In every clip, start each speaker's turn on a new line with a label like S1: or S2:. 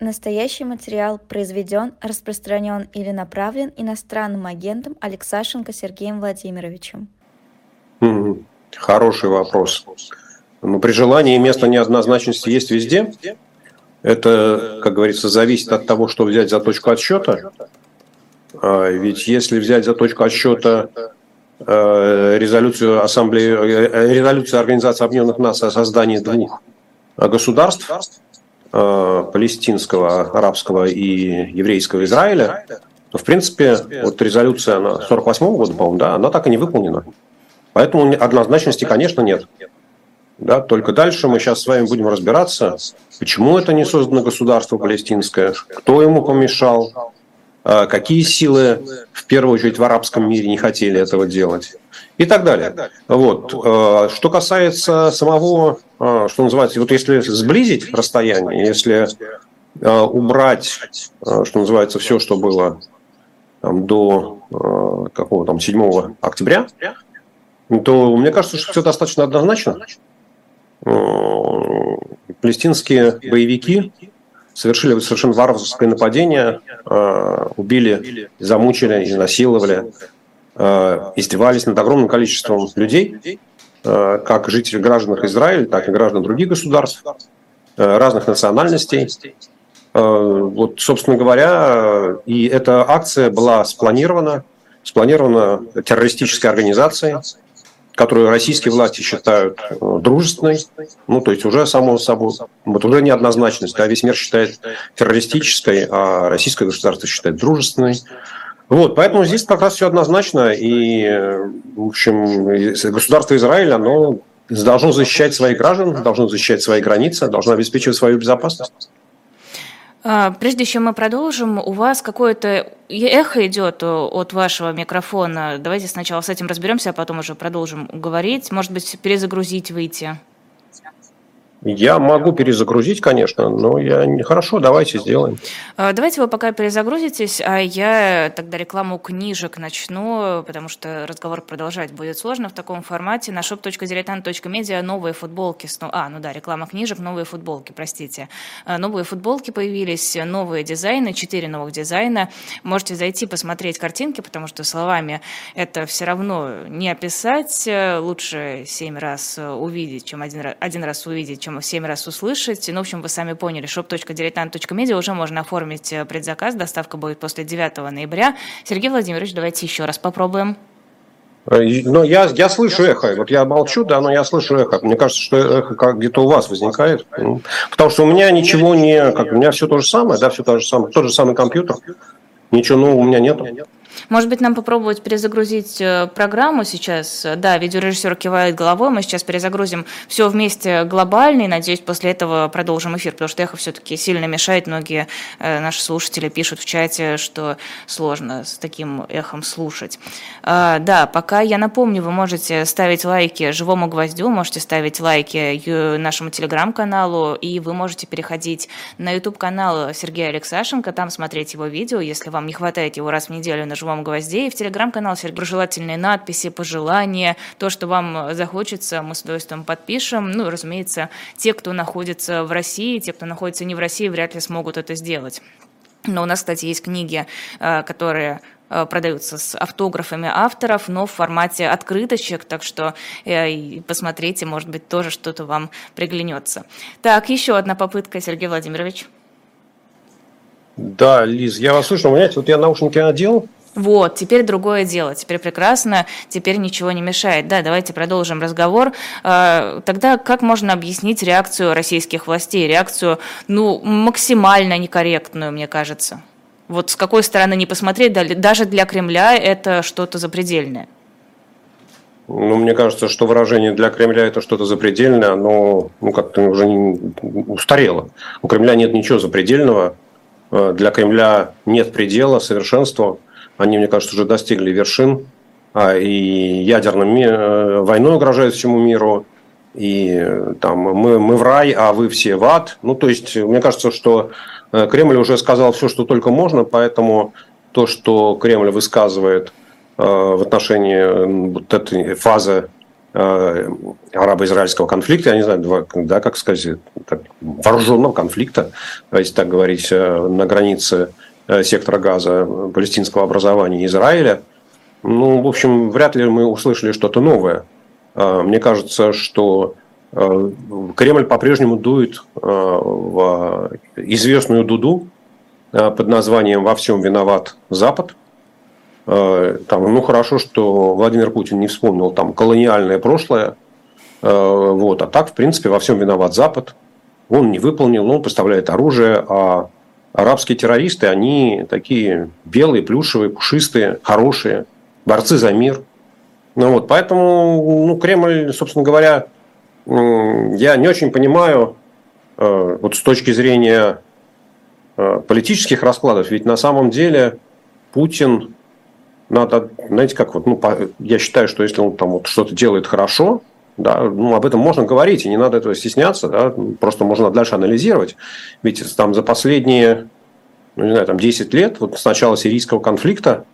S1: Настоящий материал произведен, распространен или направлен иностранным агентом Алексашенко Сергеем Владимировичем.
S2: Хороший вопрос. Ну, при желании место неоднозначности есть везде. Это, как говорится, зависит от того, что взять за точку отсчета. А ведь если взять за точку отсчета э, резолюцию Ассамблеи, э, резолюцию Организации Объединенных Наций о создании двух государств, палестинского, арабского и еврейского Израиля, то, в принципе, вот резолюция она 48 -го года, по-моему, да, она так и не выполнена. Поэтому однозначности, конечно, нет. Да, только дальше мы сейчас с вами будем разбираться, почему это не создано государство палестинское, кто ему помешал, э, какие силы, в первую очередь, в арабском мире не хотели этого делать и так далее. Вот. Э, что касается самого, э, что называется, вот если сблизить расстояние, если э, убрать, что называется, все, что было там, до какого там 7 октября, то мне кажется, что все достаточно однозначно. Палестинские боевики совершили совершенно варварское нападение, убили, замучили, изнасиловали издевались над огромным количеством людей, как жителей граждан Израиля, так и граждан других государств, э, разных национальностей. Вот, собственно говоря, и эта акция была спланирована, спланирована террористической организацией, которую российские власти считают дружественной, ну, то есть уже само собой, вот уже неоднозначность, да, весь мир считает террористической, а российское государство считает дружественной. Вот, поэтому здесь как раз все однозначно. И, в общем, государство Израиль, оно должно защищать своих граждан, должно защищать свои границы, должно обеспечивать свою безопасность.
S3: А, прежде чем мы продолжим, у вас какое-то эхо идет от вашего микрофона. Давайте сначала с этим разберемся, а потом уже продолжим говорить. Может быть, перезагрузить, выйти.
S2: Я могу перезагрузить, конечно, но я не хорошо, давайте сделаем.
S3: А, давайте вы пока перезагрузитесь, а я тогда рекламу книжек начну, потому что разговор продолжать будет сложно в таком формате. На shop.diletant.media новые футболки. А, ну да, реклама книжек, новые футболки, простите. А, новые футболки появились, новые дизайны, четыре новых дизайна. Можете зайти посмотреть картинки, потому что словами это все равно не описать. Лучше семь раз увидеть, чем один, один раз увидеть, чем чем семь раз услышать. Ну, в общем, вы сами поняли, shop.diletant.media уже можно оформить э, предзаказ, доставка будет после 9 ноября. Сергей Владимирович, давайте еще раз попробуем.
S2: Э, но я, я слышу эхо. Вот я молчу, да, но я слышу эхо. Мне кажется, что эхо как где-то у вас возникает. Потому что у меня ничего не... Как, у меня все то же самое, да, все то же самое. Тот же самый компьютер. Ничего нового у меня нет.
S3: Может быть, нам попробовать перезагрузить э, программу сейчас? Да, видеорежиссер кивает головой, мы сейчас перезагрузим все вместе глобально, и, надеюсь, после этого продолжим эфир, потому что эхо все-таки сильно мешает. Многие э, наши слушатели пишут в чате, что сложно с таким эхом слушать. А, да, пока я напомню, вы можете ставить лайки «Живому гвоздю», можете ставить лайки нашему телеграм-каналу, и вы можете переходить на YouTube-канал Сергея Алексашенко, там смотреть его видео, если вам не хватает его раз в неделю на «Живом гвозде. И в телеграм-канал Сергей желательные надписи, пожелания, то, что вам захочется, мы с удовольствием подпишем. Ну, разумеется, те, кто находится в России, те, кто находится не в России, вряд ли смогут это сделать. Но у нас, кстати, есть книги, э, которые э, продаются с автографами авторов, но в формате открыточек, так что э, посмотрите, может быть, тоже что-то вам приглянется. Так, еще одна попытка, Сергей Владимирович.
S2: Да, Лиз, я вас слышу. Понимаете, вот я наушники надел,
S3: вот, теперь другое дело, теперь прекрасно, теперь ничего не мешает. Да, давайте продолжим разговор. А, тогда как можно объяснить реакцию российских властей, реакцию, ну, максимально некорректную, мне кажется? Вот с какой стороны не посмотреть, даже для Кремля это что-то запредельное.
S2: Ну, мне кажется, что выражение для Кремля это что-то запредельное, оно ну, как-то уже устарело. У Кремля нет ничего запредельного, э, для Кремля нет предела, совершенства. Они, мне кажется, уже достигли вершин. А, и ядерным э, войной угрожают всему миру. И э, там мы, мы в рай, а вы все в ад. Ну, то есть, мне кажется, что э, Кремль уже сказал все, что только можно, поэтому то, что Кремль высказывает в отношении вот этой фазы арабо-израильского конфликта, я не знаю, да, как сказать, так, вооруженного конфликта, если так говорить, на границе сектора газа палестинского образования Израиля. Ну, в общем, вряд ли мы услышали что-то новое. Мне кажется, что Кремль по-прежнему дует в известную дуду под названием «Во всем виноват Запад», Э, там, ну, хорошо, что Владимир Путин не вспомнил там колониальное прошлое. Э, вот. А так, в принципе, во всем виноват Запад. Он не выполнил, он поставляет оружие, а арабские террористы, они такие белые, плюшевые, пушистые, хорошие, борцы за мир. Ну, вот, поэтому ну, Кремль, собственно говоря, я не очень понимаю, э, вот с точки зрения политических раскладов, ведь на самом деле Путин надо, знаете, как вот, ну, я считаю, что если он там вот что-то делает хорошо, да, ну, об этом можно говорить, и не надо этого стесняться, да, просто можно дальше анализировать. Ведь там за последние, ну, не знаю, там 10 лет, вот с начала сирийского конфликта,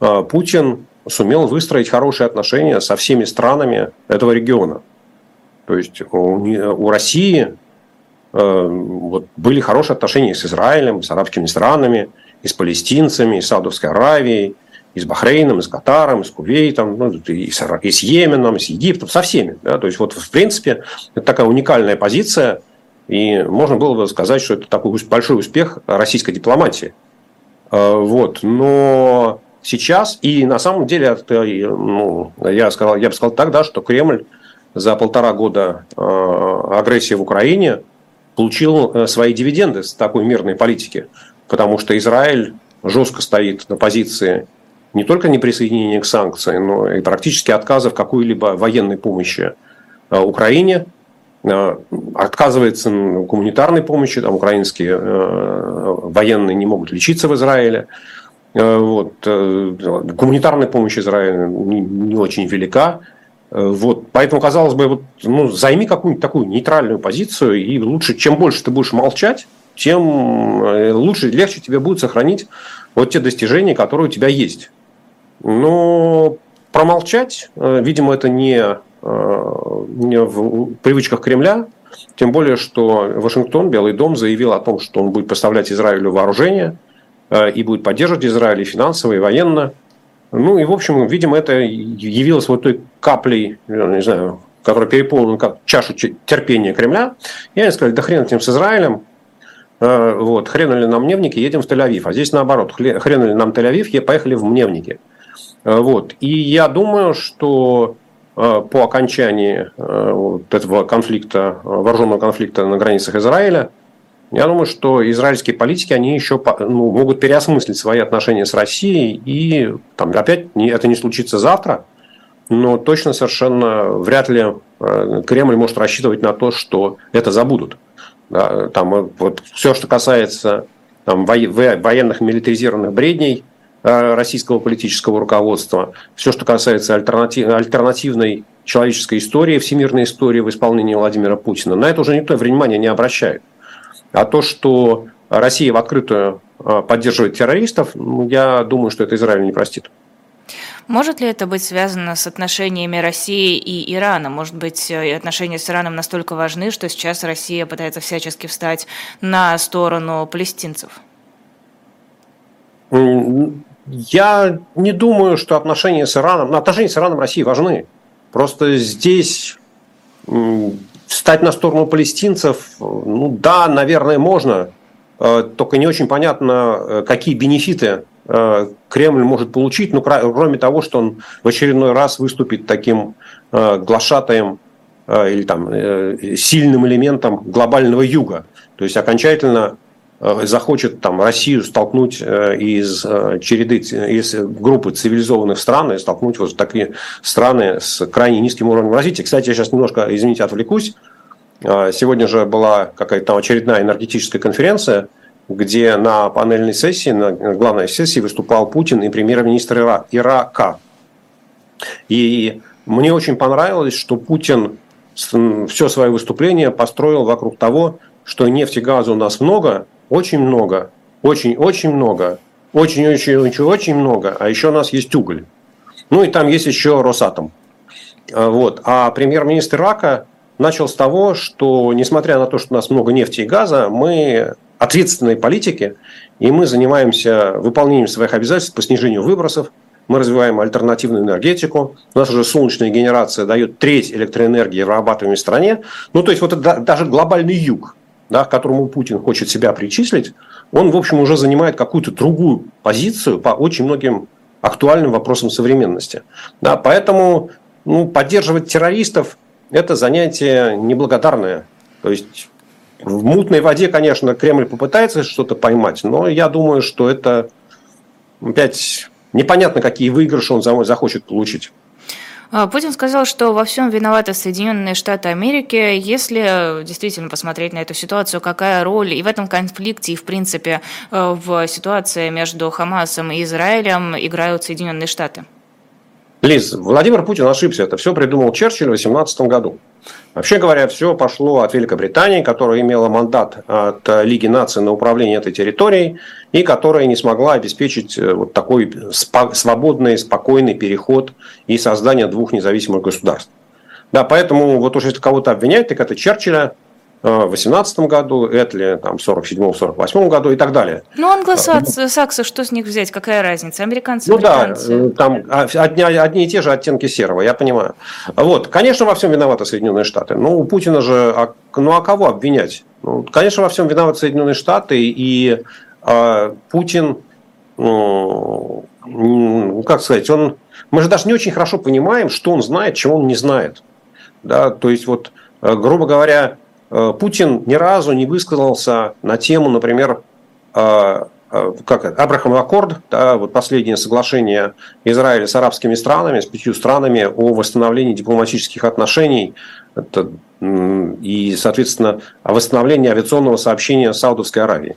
S2: а, Путин сумел выстроить хорошие отношения со всеми странами этого региона. То есть у, России э, вот, были хорошие отношения с Израилем, с арабскими странами, и с палестинцами, и с Саудовской Аравией, и с Бахрейном, и с Катаром, и с Кувейтом, ну, и, с, и с Йеменом, и с Египтом, со всеми. Да? То есть, вот, в принципе, это такая уникальная позиция, и можно было бы сказать, что это такой большой успех российской дипломатии. А, вот. Но сейчас, и на самом деле, это, ну, я, сказал, я бы сказал так, да, что Кремль за полтора года а, агрессии в Украине получил э, свои дивиденды с такой мирной политики, потому что Израиль жестко стоит на позиции не только неприсоединения к санкциям, но и практически отказа в какой-либо военной помощи э, Украине, э, отказывается гуманитарной помощи, там украинские э, военные не могут лечиться в Израиле. Вот. Гуманитарная помощь Израиля не, не очень велика. Вот. Поэтому, казалось бы, вот, ну, займи какую-нибудь такую нейтральную позицию, и лучше, чем больше ты будешь молчать, тем лучше, легче тебе будет сохранить вот те достижения, которые у тебя есть. Но промолчать, э, видимо, это не, э, не в привычках Кремля, тем более, что Вашингтон, Белый дом, заявил о том, что он будет поставлять Израилю вооружение э, и будет поддерживать Израиль и финансово, и военно. Ну и, в общем, видимо, это явилось вот той каплей, не знаю, которая переполнена как чашу терпения Кремля. И они сказали, да хрен этим с Израилем, вот, хрен ли нам Мневники, едем в Тель-Авив. А здесь наоборот, хрен ли нам Тель-Авив, поехали в Мневники. Э, вот. И я думаю, что э, по окончании э, вот этого конфликта, вооруженного конфликта на границах Израиля, я думаю, что израильские политики, они еще ну, могут переосмыслить свои отношения с Россией, и там, опять это не случится завтра, но точно совершенно вряд ли Кремль может рассчитывать на то, что это забудут. Да, там вот все, что касается там, военных милитаризированных бредней, российского политического руководства. Все, что касается альтернатив, альтернативной человеческой истории, всемирной истории в исполнении Владимира Путина, на это уже никто внимания не обращает. А то, что Россия в открытую э, поддерживает террористов, ну, я думаю, что это Израиль не простит.
S3: Может ли это быть связано с отношениями России и Ирана? Может быть, э, отношения с Ираном настолько важны, что сейчас Россия пытается всячески встать на сторону палестинцев?
S2: Я не думаю, что отношения с Ираном, ну, отношения с Ираном России важны. Просто здесь встать на сторону палестинцев, ну да, наверное, можно, э, только не очень понятно, э, какие бенефиты э, Кремль может получить, ну, кроме того, что он в очередной раз выступит таким глашатаем или там сильным элементом глобального юга. То есть окончательно захочет там Россию столкнуть э, из э, череды, из группы цивилизованных стран и столкнуть вот такие страны с крайне низким уровнем развития. Кстати, я сейчас немножко, извините, отвлекусь. Сегодня же была какая-то там очередная энергетическая конференция, где на панельной сессии, на главной сессии выступал Путин и премьер-министр Ира, Ирака. И мне очень понравилось, что Путин все свое выступление построил вокруг того, что нефти и газа у нас много, очень много, очень-очень много, очень-очень-очень-очень много, а еще у нас есть уголь. Ну и там есть еще Росатом. Вот. А премьер-министр Ирака начал с того, что, несмотря на то, что у нас много нефти и газа, мы ответственные политики, и мы занимаемся выполнением своих обязательств по снижению выбросов, мы развиваем альтернативную энергетику. У нас уже солнечная генерация дает треть электроэнергии, вырабатываемой в стране. Ну, то есть, вот это даже глобальный юг, да, к которому Путин хочет себя причислить, он, в общем, уже занимает какую-то другую позицию по очень многим актуальным вопросам современности. Да, поэтому ну, поддерживать террористов – это занятие неблагодарное. То есть в мутной воде, конечно, Кремль попытается что-то поймать, но я думаю, что это опять непонятно, какие выигрыши он захочет получить.
S3: А, Путин сказал, что во всем виноваты Соединенные Штаты Америки. Если действительно посмотреть на эту ситуацию, какая роль и в этом конфликте, и в принципе э, в ситуации между Хамасом и Израилем играют Соединенные Штаты?
S2: Лиз, Владимир Путин ошибся. Это все придумал Черчилль в 18 году. Вообще говоря, все пошло от Великобритании, которая имела мандат от Лиги наций на управление этой территорией и которая не смогла обеспечить э, вот такой свободный, спокойный переход и создание двух независимых государств. Да, поэтому вот уж если кого-то обвинять, так это Черчилля, в 18 году, Этли там, в 47-48 году и так далее.
S3: Ну, англосаксы, что с них взять, какая разница? Американцы,
S2: Ну американцы. да, э, там одни, одни и те же оттенки серого, я понимаю. Вот, конечно, во всем виноваты Соединенные Штаты. Ну, у Путина же, а, ну, а кого обвинять? Ну, конечно, во всем виноваты Соединенные Штаты, и э, Путин, ну, как сказать, он, мы же даже не очень хорошо понимаем, что он знает, чего он не знает. Да, то есть, вот, э, грубо говоря, Э, Путин ни разу не высказался на тему, например, э, э, как это, Абрахам Аккорд, да, вот последнее соглашение Израиля с арабскими странами, с пятью странами о восстановлении дипломатических отношений это, и, соответственно, о восстановлении авиационного сообщения Саудовской Аравией.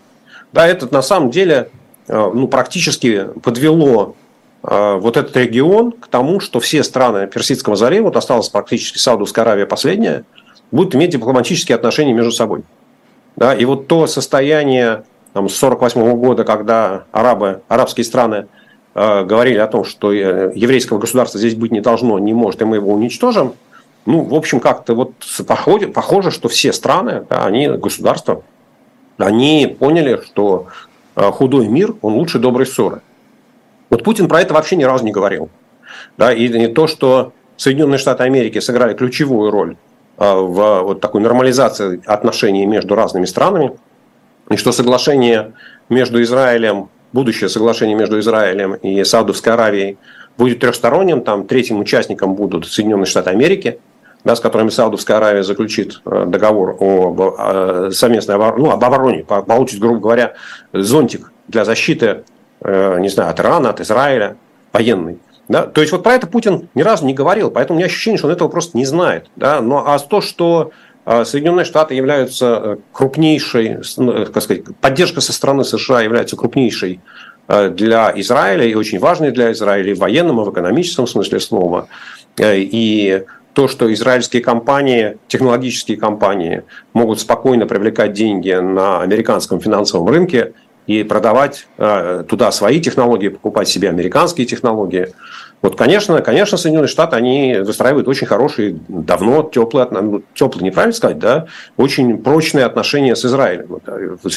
S2: Да, это на самом деле ну, практически подвело вот этот регион к тому, что все страны Персидского залива, вот осталась практически Саудовская Аравия последняя, будут иметь дипломатические отношения между собой. Да, и вот то состояние там, с 1948 года, когда арабы, арабские страны э, говорили о том, что э, еврейского государства здесь быть не должно, не может, и мы его уничтожим, ну, в общем, как-то вот похоже, похоже, что все страны, да, они государства, они поняли, что э, худой мир, он лучше доброй ссоры. Вот Путин про это вообще ни разу не говорил. Да, и не то, что Соединенные Штаты Америки сыграли ключевую роль в вот такой нормализации отношений между разными странами, и что соглашение между Израилем, будущее соглашение между Израилем и Саудовской Аравией будет трехсторонним, там третьим участником будут Соединенные Штаты Америки, да, с которыми Саудовская Аравия заключит э, договор о, совместной ну, об обороне, получит, грубо говоря, зонтик для защиты, э, не знаю, от Ирана, от Израиля, военный. Да? То есть вот про это Путин ни разу не говорил, поэтому у меня ощущение, что он этого просто не знает. Да? Ну, а то, что а, Соединенные Штаты являются э, крупнейшей, ну, э, как сказать, поддержка со стороны США является крупнейшей э, для Израиля и очень важной для Израиля и в военном, и в экономическом смысле слова. И то, что израильские компании, технологические компании могут спокойно привлекать деньги на американском финансовом рынке – и продавать э, туда свои технологии, покупать себе американские технологии. Вот, конечно, конечно, Соединенные Штаты, они выстраивают очень хорошие, давно теплые, ну, теплые, неправильно сказать, да, очень прочные отношения с Израилем,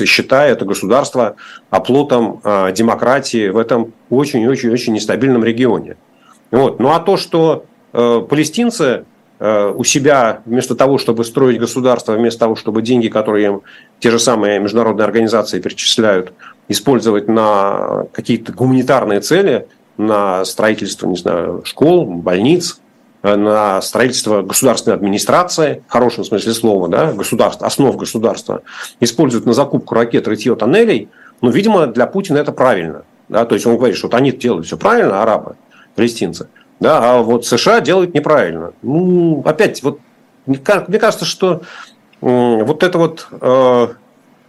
S2: считая это государство оплотом э, демократии в этом очень-очень-очень нестабильном регионе. Вот. Ну а то, что э, палестинцы Э, у себя, вместо того, чтобы строить государство, вместо того, чтобы деньги, которые им те же самые международные организации перечисляют, использовать на какие-то гуманитарные цели, на строительство, не знаю, школ, больниц, э, на строительство государственной администрации, в хорошем смысле слова, да, государства, основ государства, используют на закупку ракет, рытье тоннелей, ну, видимо, для Путина это правильно. Да, то есть он говорит, что вот они делают все правильно, арабы, палестинцы. Да, а вот США делают неправильно. Ну, опять, вот мне кажется, что вот это вот э,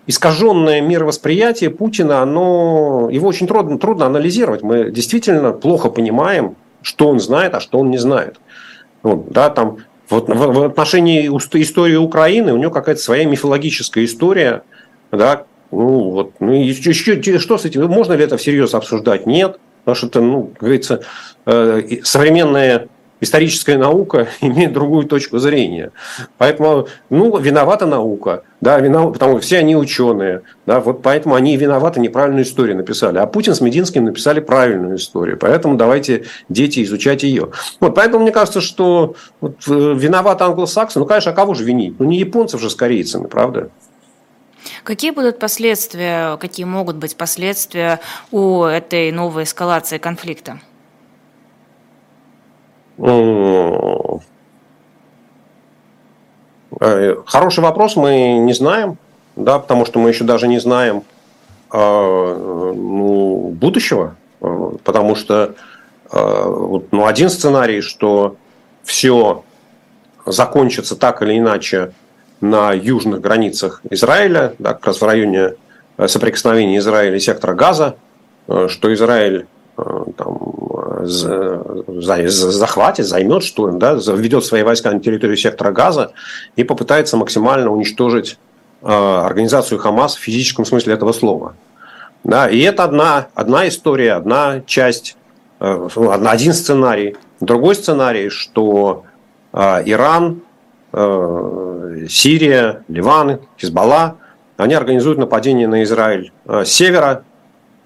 S2: искаженное мировосприятие Путина, оно, его очень трудно, трудно анализировать. Мы действительно плохо понимаем, что он знает, а что он не знает. Вот, да, там, вот в, отношении истории Украины у него какая-то своя мифологическая история. Да, ну, вот, ну, еще, что с этим? Можно ли это всерьез обсуждать? Нет. Потому что это, ну, как говорится, э, современные историческая наука имеет другую точку зрения. Поэтому, ну, виновата наука, да, виноват, потому что все они ученые, да, вот поэтому они виноваты, неправильную историю написали. А Путин с Мединским написали правильную историю, поэтому давайте, дети, изучать ее. Вот, поэтому мне кажется, что вот, э, виноват англосаксы, ну, конечно, а кого же винить? Ну, не японцев же с корейцами, правда?
S3: Какие будут последствия, какие могут быть последствия у этой новой эскалации конфликта?
S2: Э, хороший вопрос, мы не знаем, да, потому что мы еще даже не знаем э, ну, будущего, э, потому что ну, один сценарий, что все закончится так или иначе на южных границах Израиля, да, как раз в районе соприкосновения Израиля и сектора Газа, что Израиль там, захватит, займет штурм, да, введет свои войска на территорию сектора Газа и попытается максимально уничтожить организацию Хамас в физическом смысле этого слова. Да, и это одна, одна история, одна часть, э, один сценарий. Другой сценарий, что Иран, э, Сирия, Ливан, Хизбалла, они организуют нападение на Израиль э, с севера,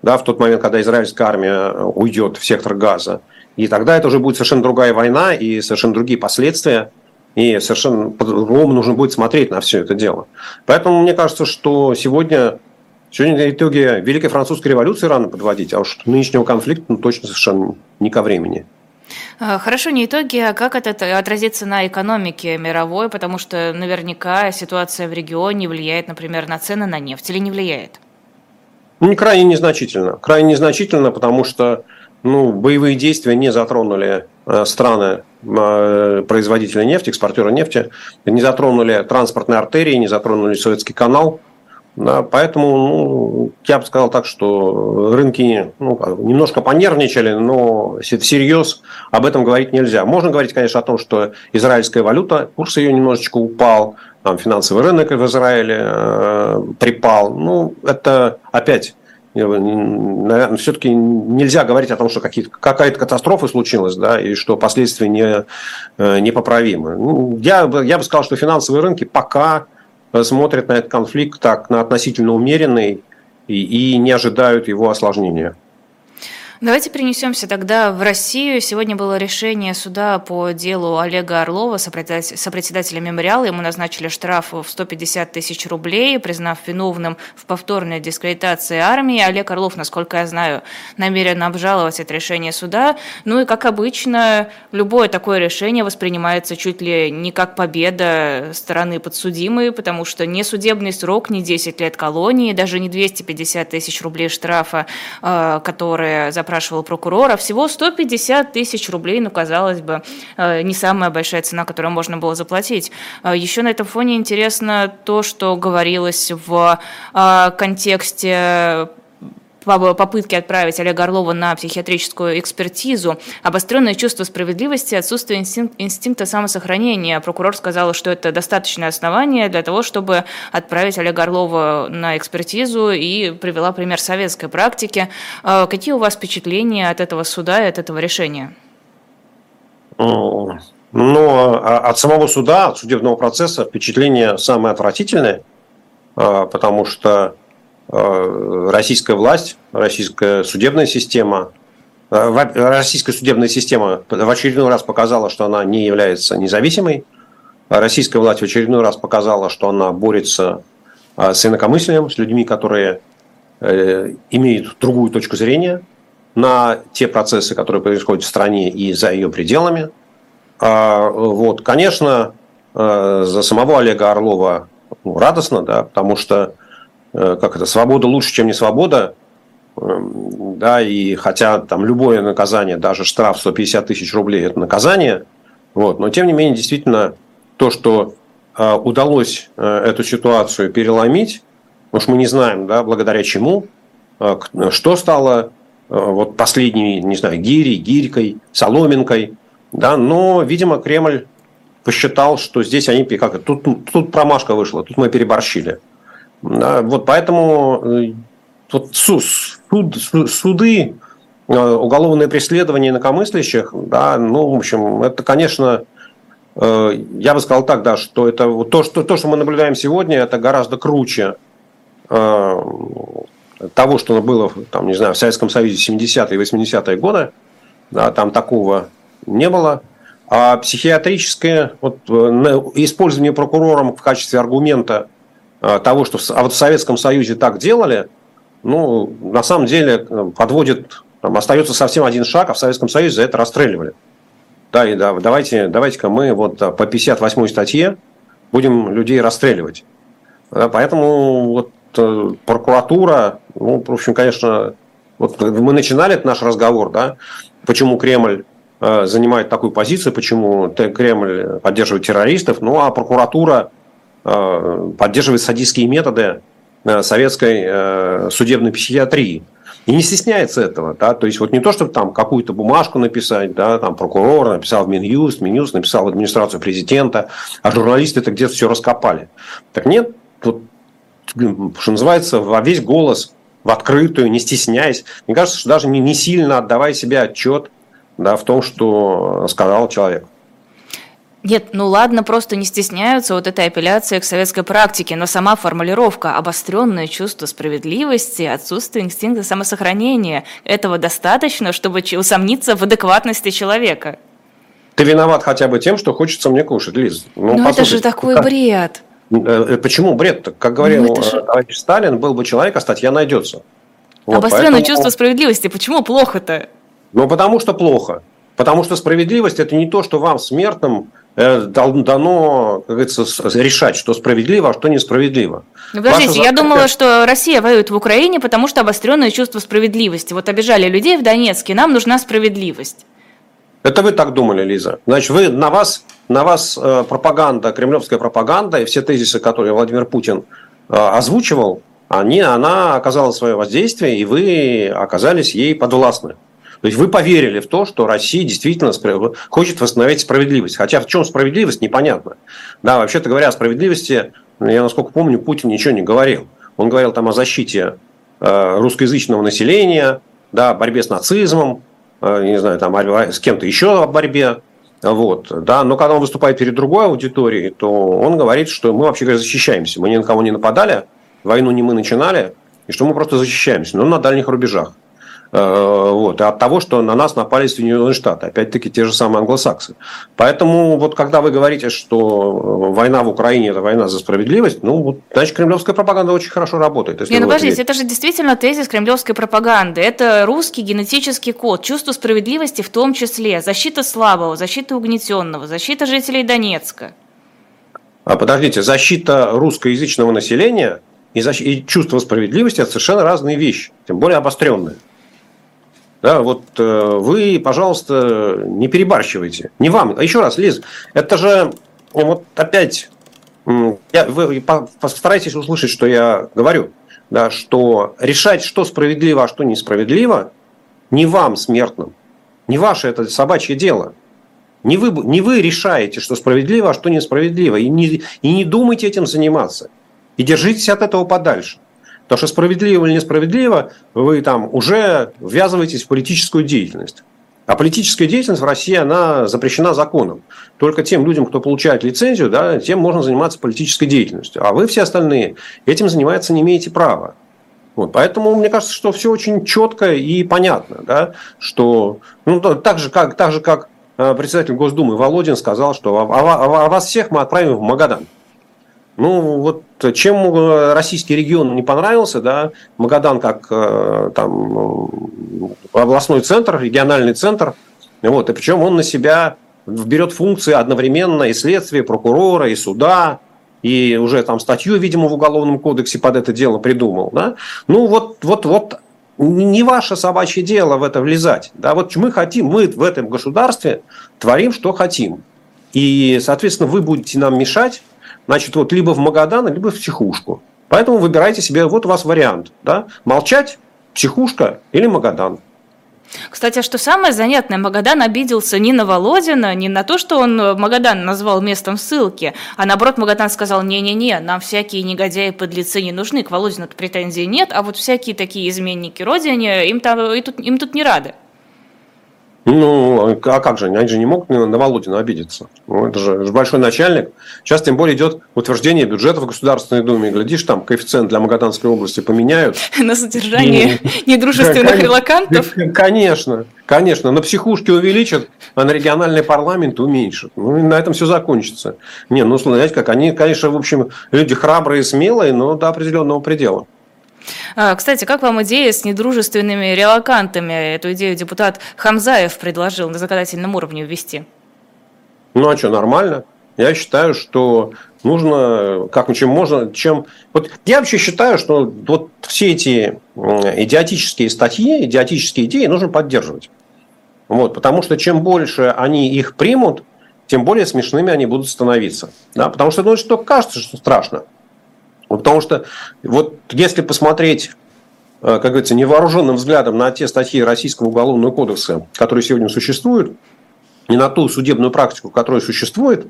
S2: да, в тот момент, когда израильская армия уйдет в сектор Газа. И тогда это уже будет совершенно другая война и совершенно другие последствия. И совершенно по-другому нужно будет смотреть на все это дело. Поэтому мне кажется, что сегодня, сегодня на итоге Великой Французской революции рано подводить, а уж нынешнего конфликта ну, точно совершенно не ко времени.
S3: А, хорошо, не итоги, а как это отразится на экономике мировой, потому что наверняка ситуация в регионе влияет, например, на цены на нефть или не влияет?
S2: Ну, не крайне незначительно. Крайне незначительно, потому что ну, боевые действия не затронули э, страны э, производителя нефти, экспортера нефти, не затронули транспортные артерии, не затронули Советский канал. Поэтому ну, я бы сказал так, что рынки ну, немножко понервничали, но всерьез об этом говорить нельзя. Можно говорить, конечно, о том, что израильская валюта, курс ее немножечко упал, там финансовый рынок в Израиле э, припал. Ну, это опять наверное, все-таки нельзя говорить о том, что какая-то катастрофа случилась, да, и что последствия не, э, непоправимы. Ну, я, я бы сказал, что финансовые рынки пока смотрят на этот конфликт так, на относительно умеренный и, и не ожидают его осложнения.
S3: Давайте перенесемся тогда в Россию. Сегодня было решение суда по делу Олега Орлова, сопредседателя мемориала. Ему назначили штраф в 150 тысяч рублей, признав виновным в повторной дискредитации армии. Олег Орлов, насколько я знаю, намерен обжаловать это решение суда. Ну и, как обычно, любое такое решение воспринимается чуть ли не как победа стороны подсудимой, потому что не судебный срок, не 10 лет колонии, даже не 250 тысяч рублей штрафа, э, которые за запрашивал прокурора, всего 150 тысяч рублей, ну, казалось бы, э, не самая большая цена, которую можно было заплатить. Э, Еще на этом фоне интересно то, что говорилось в э, контексте попытки отправить Олега Орлова на психиатрическую экспертизу, обостренное чувство справедливости, отсутствие инстинк, инстинкта самосохранения. Прокурор сказал, что это достаточное основание для того, чтобы отправить Олега Орлова на экспертизу и привела пример советской практики. А какие у вас впечатления от этого суда и от этого решения?
S2: Но а от самого суда, от судебного процесса впечатление самое отвратительное, а, потому что Э, российская власть, российская судебная система, э, российская судебная система в очередной раз показала, что она не является независимой. Российская власть в очередной раз показала, что она борется э, с инакомыслием, с людьми, которые имеют другую точку зрения на те процессы, которые происходят в стране и за ее пределами. Вот, конечно, за самого Олега Орлова ну, радостно, да, потому что Э, как это, свобода лучше, чем не свобода, эм, да, и хотя там любое наказание, даже штраф 150 тысяч рублей – это наказание, вот, но тем не менее, действительно, то, что э, удалось э, эту ситуацию переломить, уж мы не знаем, да, благодаря чему, что стало вот последней, не знаю, гирей, гирькой, соломинкой, да, но, видимо, Кремль посчитал, что здесь они, как тут, тут промашка вышла, тут мы переборщили. Вот поэтому э, вот суд, суды, уголовное преследование инакомыслящих, да, ну, в общем, это, конечно, я бы сказал так, да, что это то, что, то, что мы наблюдаем сегодня, это гораздо круче того, что было, там, не знаю, в Советском Союзе 70-е и 80-е годы, да, там такого не было. А психиатрическое вот, использование прокурором в качестве аргумента того, что а вот в Советском Союзе так делали, ну, на самом деле подводит, там, остается совсем один шаг, а в Советском Союзе за это расстреливали. Да, и да, давайте, давайте-ка мы вот по 58 статье будем людей расстреливать. Да, поэтому вот э, прокуратура, ну, в общем, конечно, вот мы начинали наш разговор, да, почему Кремль э, занимает такую позицию, почему Кремль поддерживает террористов, ну а прокуратура э, поддерживает садистские методы советской судебной психиатрии. И не стесняется этого. Да? То есть вот не то, чтобы там какую-то бумажку написать, да, там прокурор написал в Минюст, Минюст написал в администрацию президента, а журналисты это где-то все раскопали. Так нет, вот, что называется, во весь голос в открытую, не стесняясь. Мне кажется, что даже не, не сильно отдавая себе отчет да, в том, что сказал человек.
S3: Нет, ну ладно, просто не стесняются вот этой апелляции к советской практике, но сама формулировка «обостренное чувство справедливости», «отсутствие инстинкта самосохранения» – этого достаточно, чтобы усомниться в адекватности человека?
S2: Ты виноват хотя бы тем, что хочется мне кушать, Лиз.
S3: Ну, ну это же такой бред.
S2: Э, почему бред-то? Как говорил ну, же... товарищ Сталин, был бы человек, а статья найдется.
S3: Вот, Обостренное поэтому... чувство справедливости. Почему плохо-то?
S2: Ну, потому что плохо. Потому что справедливость – это не то, что вам, смертным, э, дано, как говорится, решать, что справедливо, а что несправедливо.
S3: Ну, подождите, Ваша я думала, что Россия воюет в Украине, потому что обостренное чувство справедливости. Вот обижали людей в Донецке, нам нужна справедливость.
S2: Это вы так думали, Лиза. Значит, вы, на, вас, на вас э, пропаганда, кремлевская пропаганда и все тезисы, которые Владимир Путин э, озвучивал, они, она оказала свое воздействие, и вы оказались ей подвластны. То есть вы поверили в то, что Россия действительно хочет восстановить справедливость. Хотя в чем справедливость, непонятно. Да, вообще-то говоря, о справедливости, я насколько помню, Путин ничего не говорил. Он говорил там о защите э, русскоязычного населения, да, борьбе с нацизмом, Э, не знаю, там, с кем-то еще о борьбе. Вот, да, но когда он выступает перед другой аудиторией, то он говорит, что мы вообще говоря, защищаемся. Мы ни на кого не нападали, войну не мы начинали, и что мы просто защищаемся, но на дальних рубежах. Э, вот, и от того, что на нас напали Соединенные Штаты, опять-таки те же самые англосаксы. Поэтому вот когда вы говорите, что война в Украине – это война за справедливость, ну, вот, значит, кремлевская пропаганда очень хорошо работает.
S3: Нет, ну, подождите, это же действительно тезис кремлевской пропаганды. Это русский генетический код, чувство справедливости в том числе, защита слабого, защита угнетенного, защита жителей Донецка.
S2: А подождите, защита русскоязычного населения и, защ... и чувство справедливости – это совершенно разные вещи, тем более обостренные. Да, вот э, вы, пожалуйста, не перебарщивайте. Не вам. А еще раз, Лиз, это же вот опять я, вы постарайтесь услышать, что я говорю, да, что решать, что справедливо, а что несправедливо, не вам, смертным, не ваше это собачье дело. Не вы, не вы решаете, что справедливо, а что несправедливо. И не, и не думайте этим заниматься. И держитесь от этого подальше. Потому что справедливо или несправедливо, вы там уже ввязываетесь в политическую деятельность. А политическая деятельность в России, она запрещена законом. Только тем людям, кто получает лицензию, да, тем можно заниматься политической деятельностью. А вы все остальные этим заниматься не имеете права. Вот, поэтому мне кажется, что все очень четко и понятно, да, что ну, так, же, как, так же, как э, председатель Госдумы Володин сказал, что а, а, а вас всех мы отправим в Магадан. Ну, вот чем э, российский регион не понравился, да, Магадан как э, там областной центр, региональный центр, вот, и причем он на себя берет функции одновременно и следствия, прокурора, и суда, и уже там статью, видимо, в Уголовном кодексе под это дело придумал, да, ну вот, вот, вот не ваше собачье дело в это влезать, да, вот мы хотим, мы в этом государстве творим, что хотим, и, соответственно, вы будете нам мешать, Значит, вот либо в Магадан, либо в психушку. Поэтому выбирайте себе, вот у вас вариант. Да? Молчать, психушка или Магадан.
S3: Кстати, а что самое занятное, Магадан обиделся не на Володина, не на то, что он э, Магадан назвал местом ссылки, а наоборот Магадан сказал, не-не-не, нам всякие негодяи подлецы не нужны, к Володину претензий нет, а вот всякие такие изменники Родине, им, там, им, тут, им тут не рады.
S2: Ну, а как же, они же не могут на Володина обидеться. Ну, это же, это же большой начальник. Сейчас тем более идет утверждение бюджета в Государственной Думе. Глядишь, там коэффициент для Магаданской области поменяют.
S3: На содержание недружественных релакантов?
S2: Конечно, конечно. На психушке увеличат, а на региональный парламент уменьшат. Ну, на этом все закончится. Не, ну, знаете, как они, конечно, в общем, люди храбрые и смелые, но до определенного предела.
S3: А, кстати, как вам идея с недружественными релакантами? Эту идею депутат Хамзаев предложил на законодательном уровне ввести.
S2: Ну а что, нормально? Я считаю, что нужно, как чем можно, чем... Вот я вообще считаю, что вот все эти идиотические статьи, идиотические идеи нужно поддерживать. Вот, потому что чем больше они их примут, тем более смешными они будут становиться. Да? Потому что, ну, что кажется, что страшно. Потому что вот если посмотреть э, как говорится, невооруженным взглядом на те статьи Российского уголовного кодекса, которые сегодня существуют, и на ту судебную практику, которая существует,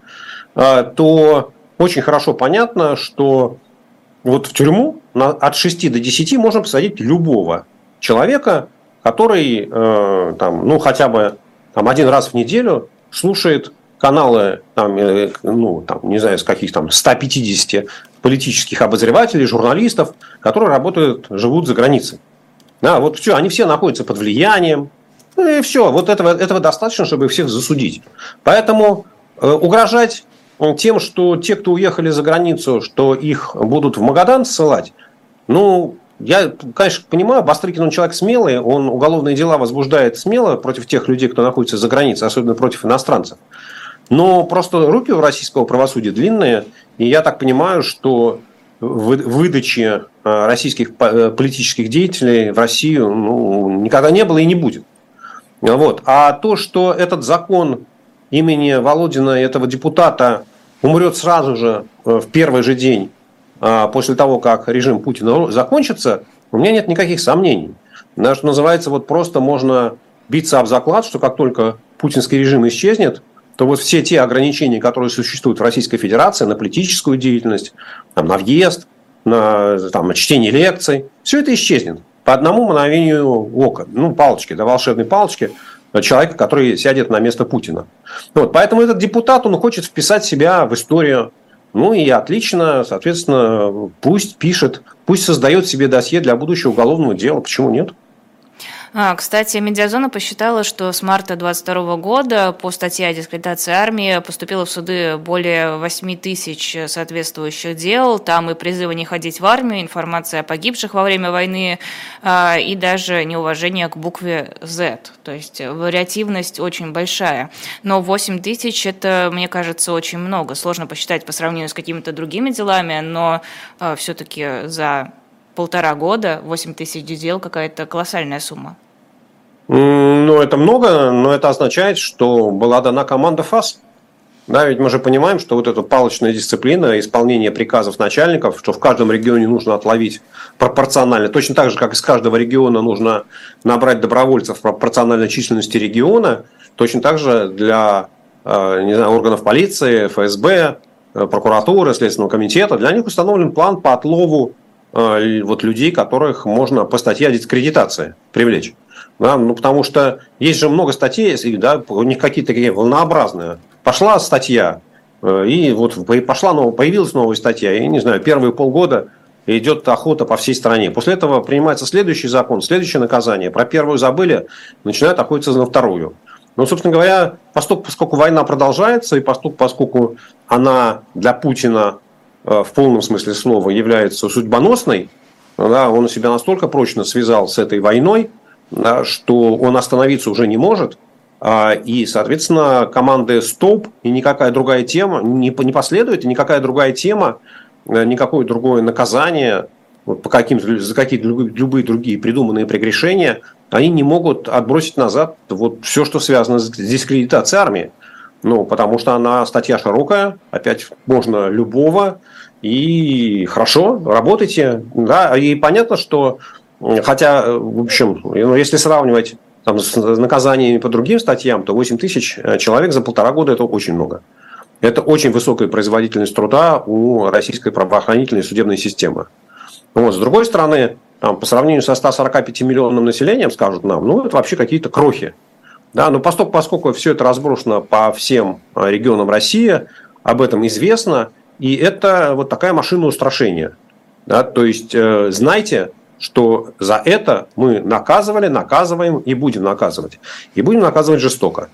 S2: э, то очень хорошо понятно, что вот в тюрьму от 6 до 10 можно посадить любого человека, который э, там, ну, хотя бы там, один раз в неделю слушает каналы, там, ну, там, не знаю, с каких там 150 политических обозревателей, журналистов, которые работают, живут за границей. Да, вот все, они все находятся под влиянием. Ну и все, вот этого, этого достаточно, чтобы всех засудить. Поэтому э, угрожать тем, что те, кто уехали за границу, что их будут в Магадан ссылать, ну, я, конечно, понимаю, Бастрыкин, он человек смелый, он уголовные дела возбуждает смело против тех людей, кто находится за границей, особенно против иностранцев. Но просто руки у российского правосудия длинные, и я так понимаю, что выдачи э, российских э, политических деятелей в Россию ну, никогда не было и не будет. Вот. А то, что этот закон имени Володина, этого депутата, умрет сразу же э, в первый же день после того, как режим Путина закончится, у меня нет никаких сомнений. Что называется, вот просто можно биться об заклад, что как только путинский режим исчезнет, то вот все те ограничения, которые существуют в Российской Федерации на политическую деятельность, там, на въезд, на, там, чтение лекций, все это исчезнет по одному мгновению ока, ну, палочки, да, волшебной палочки человека, который сядет на место Путина. Вот, поэтому этот депутат, он хочет вписать себя в историю. Ну и отлично, соответственно, пусть пишет, пусть создает себе досье для будущего уголовного дела. Почему нет?
S3: А, кстати, Медиазона посчитала, что с марта 2022 года по статье о дискредитации армии поступило в суды более 8 тысяч соответствующих дел. Там и призывы не ходить в армию, информация о погибших во время войны а, и даже неуважение к букве Z. То есть вариативность очень большая. Но 8 тысяч – это, мне кажется, очень много. Сложно посчитать по сравнению с какими-то другими делами, но а, все-таки за полтора года 8 тысяч дел какая-то колоссальная сумма.
S2: Ну, это много, но это означает, что была дана команда ФАС. Да, ведь мы же понимаем, что вот эта палочная дисциплина, исполнение приказов начальников, что в каждом регионе нужно отловить пропорционально, точно так же, как из каждого региона нужно набрать добровольцев пропорционально численности региона, точно так же для э, не знаю, органов полиции, ФСБ, э, прокуратуры, Следственного комитета, для них установлен план по отлову вот людей, которых можно по статье о дискредитации привлечь. Да, ну, потому что есть же много статей, да, у них какие-то такие волнообразные. Пошла статья, э, и вот пошла новая, появилась новая статья, я не знаю, первые полгода идет охота по всей стране. После этого принимается следующий закон, следующее наказание. Про первую забыли, начинают охотиться на вторую. Ну, собственно говоря, поскольку, война продолжается, и поскольку, она для Путина э, в полном смысле слова является судьбоносной, да, он себя настолько прочно связал с этой войной, что он остановиться уже не может, а, и, соответственно, команды стоп, и никакая другая тема не, не последует, и никакая другая тема, э, никакое другое наказание вот по каким-то, за какие-то любые другие придуманные прегрешения, они не могут отбросить назад вот все, что связано с дискредитацией армии. Ну, потому что она статья широкая, опять можно любого, и хорошо, работайте. Да, и понятно, что Хотя, в общем, ну, если сравнивать там, с наказаниями по другим статьям, то 8 тысяч человек за полтора года – это очень много. Это очень высокая производительность труда у российской правоохранительной судебной системы. Вот. С другой стороны, там, по сравнению со 145 миллионным населением, скажут нам, ну, это вообще какие-то крохи. Да, но поскольку, поскольку все это разброшено по всем а, регионам России, об этом известно, и это вот такая машина устрашения. Да, то есть, э, знайте, что за это мы наказывали, наказываем и будем наказывать. И будем наказывать жестоко.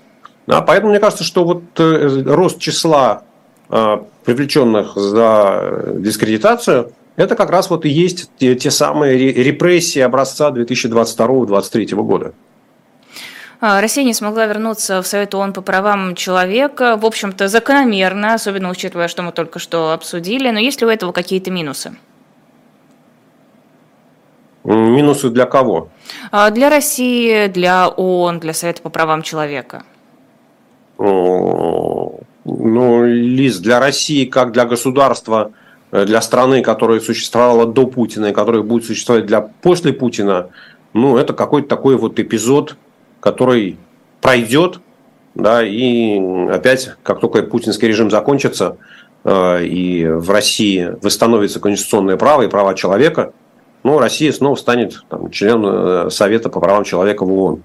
S2: Да, поэтому мне кажется, что вот э, рост числа э, привлеченных за дискредитацию, это как раз вот и есть те, те самые репрессии образца 2022-2023 года.
S3: А, Россия не смогла вернуться в Совет ООН по правам человека. В общем-то, закономерно, особенно учитывая, что мы только что обсудили. Но есть ли у этого какие-то минусы?
S2: Минусы для кого?
S3: А, для России, для ООН, для Совета по правам человека.
S2: Ну, Лиз, для России, как для государства, э, для страны, которая существовала до Путина и которая будет существовать для после Путина, ну, это какой-то такой вот эпизод который пройдет, да, и опять, как только путинский режим закончится, э, и в России восстановится конституционное право и права человека, ну, Россия снова станет там, членом э, Совета по правам человека в ООН.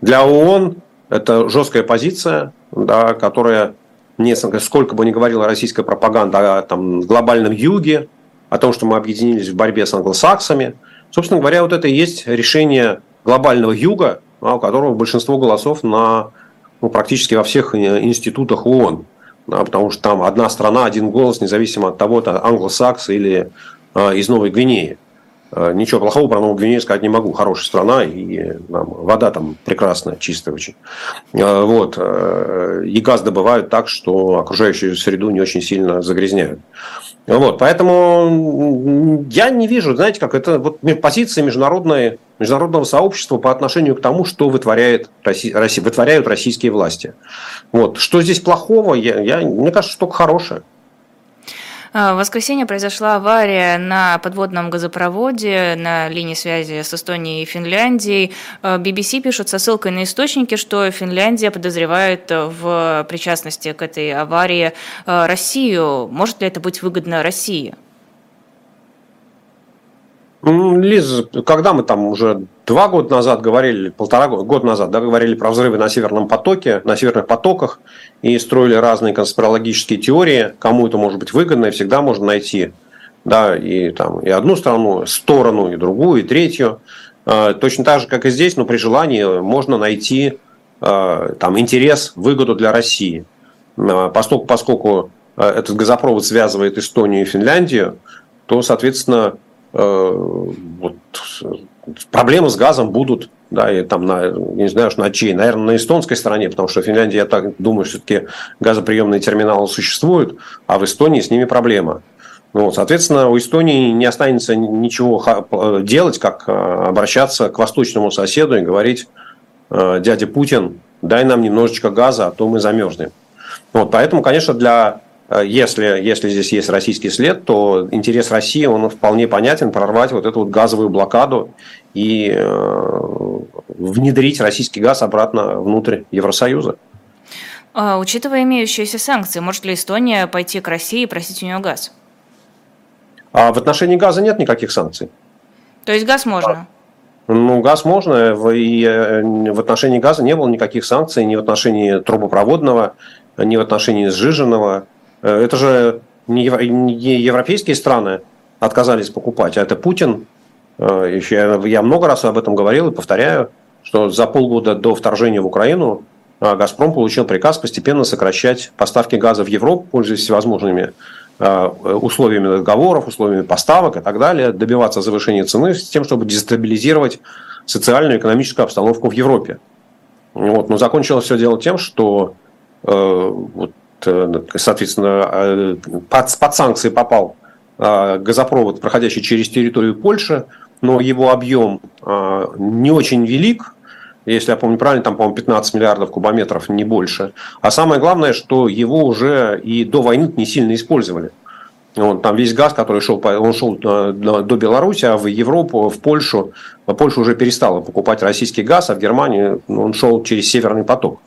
S2: Для ООН это жесткая позиция, да, которая, не, сколько бы ни говорила российская пропаганда о там, глобальном юге, о том, что мы объединились в борьбе с англосаксами. Собственно говоря, вот это и есть решение глобального юга, а у которого большинство голосов на ну, практически во всех э, институтах ООН. Да, потому что там одна страна, один голос, независимо от того, это англосакс или э, из Новой Гвинеи. Э, ничего плохого про Новую Гвинею сказать не могу. Хорошая страна, и там, вода там прекрасная, чистая очень. Э, вот. Э, и газ добывают так, что окружающую среду не очень сильно загрязняют. Вот, поэтому я не вижу, знаете, как это вот позиция международной, международного сообщества по отношению к тому, что вытворяет Россия, вытворяют российские власти. Вот. Что здесь плохого, я, я, мне кажется, что только хорошее.
S3: А, в воскресенье произошла авария на подводном газопроводе на линии связи с Эстонией и Финляндией. BBC а, пишут со ссылкой на источники, что Финляндия подозревает в причастности к этой аварии а, Россию. Может ли это быть выгодно России?
S2: Лиз, когда мы там уже два года назад говорили, полтора года назад, да, говорили про взрывы на Северном потоке, на Северных потоках, и строили разные конспирологические теории, кому это может быть выгодно, и всегда можно найти да, и, там, и одну страну, сторону, и другую, и третью. А, точно так же, как и здесь, но при желании можно найти а, там, интерес, выгоду для России. А, поскольку, поскольку этот газопровод связывает Эстонию и Финляндию, то, соответственно, Э, вот, проблемы с газом будут, да, и там на, не знаю, на чьей, наверное, на эстонской стороне, потому что в Финляндии, я так думаю, все-таки газоприемные терминалы существуют, а в Эстонии с ними проблема. Ну, соответственно, у Эстонии не останется ничего делать, как э, обращаться к восточному соседу и говорить, «Э, дядя Путин, дай нам немножечко газа, а то мы замерзнем. Вот, поэтому, конечно, для Э, если, если здесь есть российский след, то интерес России, он вполне понятен, прорвать вот эту вот газовую блокаду и э, внедрить российский газ обратно внутрь Евросоюза.
S3: А, учитывая имеющиеся санкции, может ли Эстония пойти к России и просить у нее газ?
S2: А в отношении газа нет никаких санкций.
S3: То есть газ можно?
S2: Ну, газ можно, и э, в отношении газа не было никаких санкций, ни в отношении трубопроводного, ни в отношении сжиженного. Э, это же не европейские страны отказались покупать, а это Путин. Э, Еще я много раз об этом говорил и повторяю, что за полгода до вторжения в Украину э, «Газпром» получил приказ постепенно сокращать поставки газа в Европу, пользуясь всевозможными условиями договоров, условиями поставок и так далее, добиваться завышения цены с тем, чтобы дестабилизировать социальную и экономическую обстановку в Европе. Вот. Но закончилось все дело тем, что э, вот, соответственно, э, под, под санкции попал э, газопровод, проходящий через территорию Польши, но его объем не очень велик, если я помню правильно, там, по-моему, 15 миллиардов кубометров, не больше. А самое главное, что его уже и до войны не сильно использовали. Вот, там весь газ, который шел, он шел э, до Беларуси, а в Европу, в Польшу. Польша уже перестала покупать российский газ, а в Германию ну, он шел через Северный поток.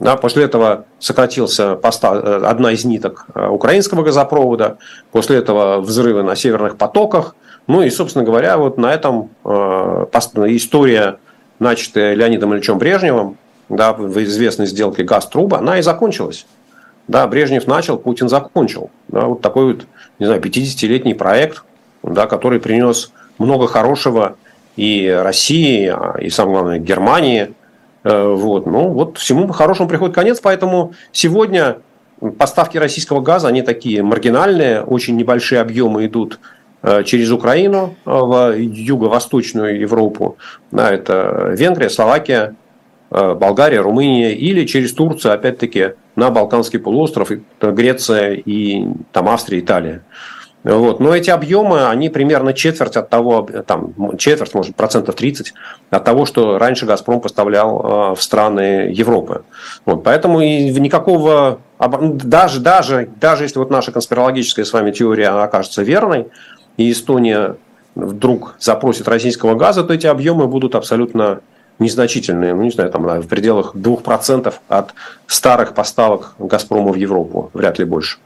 S2: Да, после этого сократился поста, э, одна из ниток э, украинского газопровода, после этого взрывы на северных потоках. Ну и, собственно говоря, вот на этом э, история, начатая Леонидом Ильичем Брежневым, да, в известной сделке «Газ-труба», она и закончилась. Да, Брежнев начал, Путин закончил. Да, вот такой вот, не знаю, 50-летний проект, да, который принес много хорошего и России, а, и, самое главное, Германии. Э, вот. Ну, вот всему хорошему приходит конец, поэтому сегодня поставки российского газа, они такие маргинальные, очень небольшие объемы идут э, через Украину в юго-восточную Европу. Да, это Венгрия, Словакия, Э, Болгария, Румыния, или через Турцию, опять-таки, на Балканский полуостров, Греция и там Австрия, Италия. Вот. Но эти объемы, они примерно четверть от того, там, четверть, может, процентов 30 от того, что раньше «Газпром» поставлял э, в страны Европы. Вот. Поэтому и никакого, даже, даже, даже если вот наша конспирологическая с вами теория окажется верной, и Эстония вдруг запросит российского газа, то эти объемы будут абсолютно незначительные, ну не знаю, там в пределах 2% от старых поставок «Газпрома» в Европу, вряд ли больше.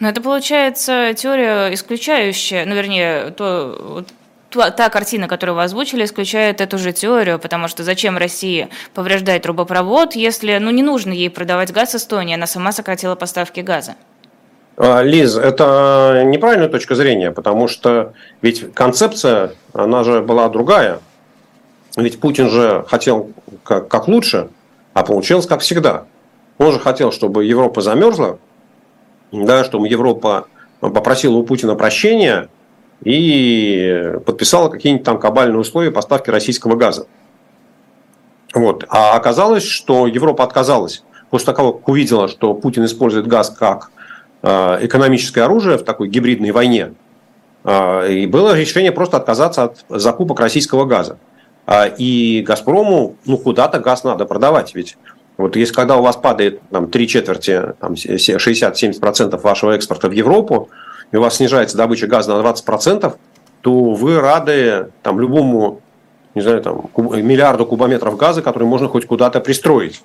S3: Но это получается теория исключающая, ну вернее, то, та картина, которую вы озвучили, исключает эту же теорию, потому что зачем России повреждать трубопровод, если ну, не нужно ей продавать газ Эстонии, она сама сократила поставки газа?
S2: А, Лиз, это неправильная точка зрения, потому что ведь концепция, она же была другая. Ведь Путин же хотел как, как лучше, а получилось как всегда. Он же хотел, чтобы Европа замерзла, да, чтобы Европа попросила у Путина прощения и подписала какие-нибудь там кабальные условия поставки российского газа. Вот. А оказалось, что Европа отказалась. После того, как увидела, что Путин использует газ как э, экономическое оружие в такой гибридной войне, э, и было решение просто отказаться от закупок российского газа. А, и «Газпрому» ну, куда-то газ надо продавать. Ведь вот если когда у вас падает там, три четверти, там, 60-70% вашего экспорта в Европу, и у вас снижается добыча газа на 20%, то вы рады там, любому не знаю, там, куб, миллиарду кубометров газа, который можно хоть куда-то пристроить.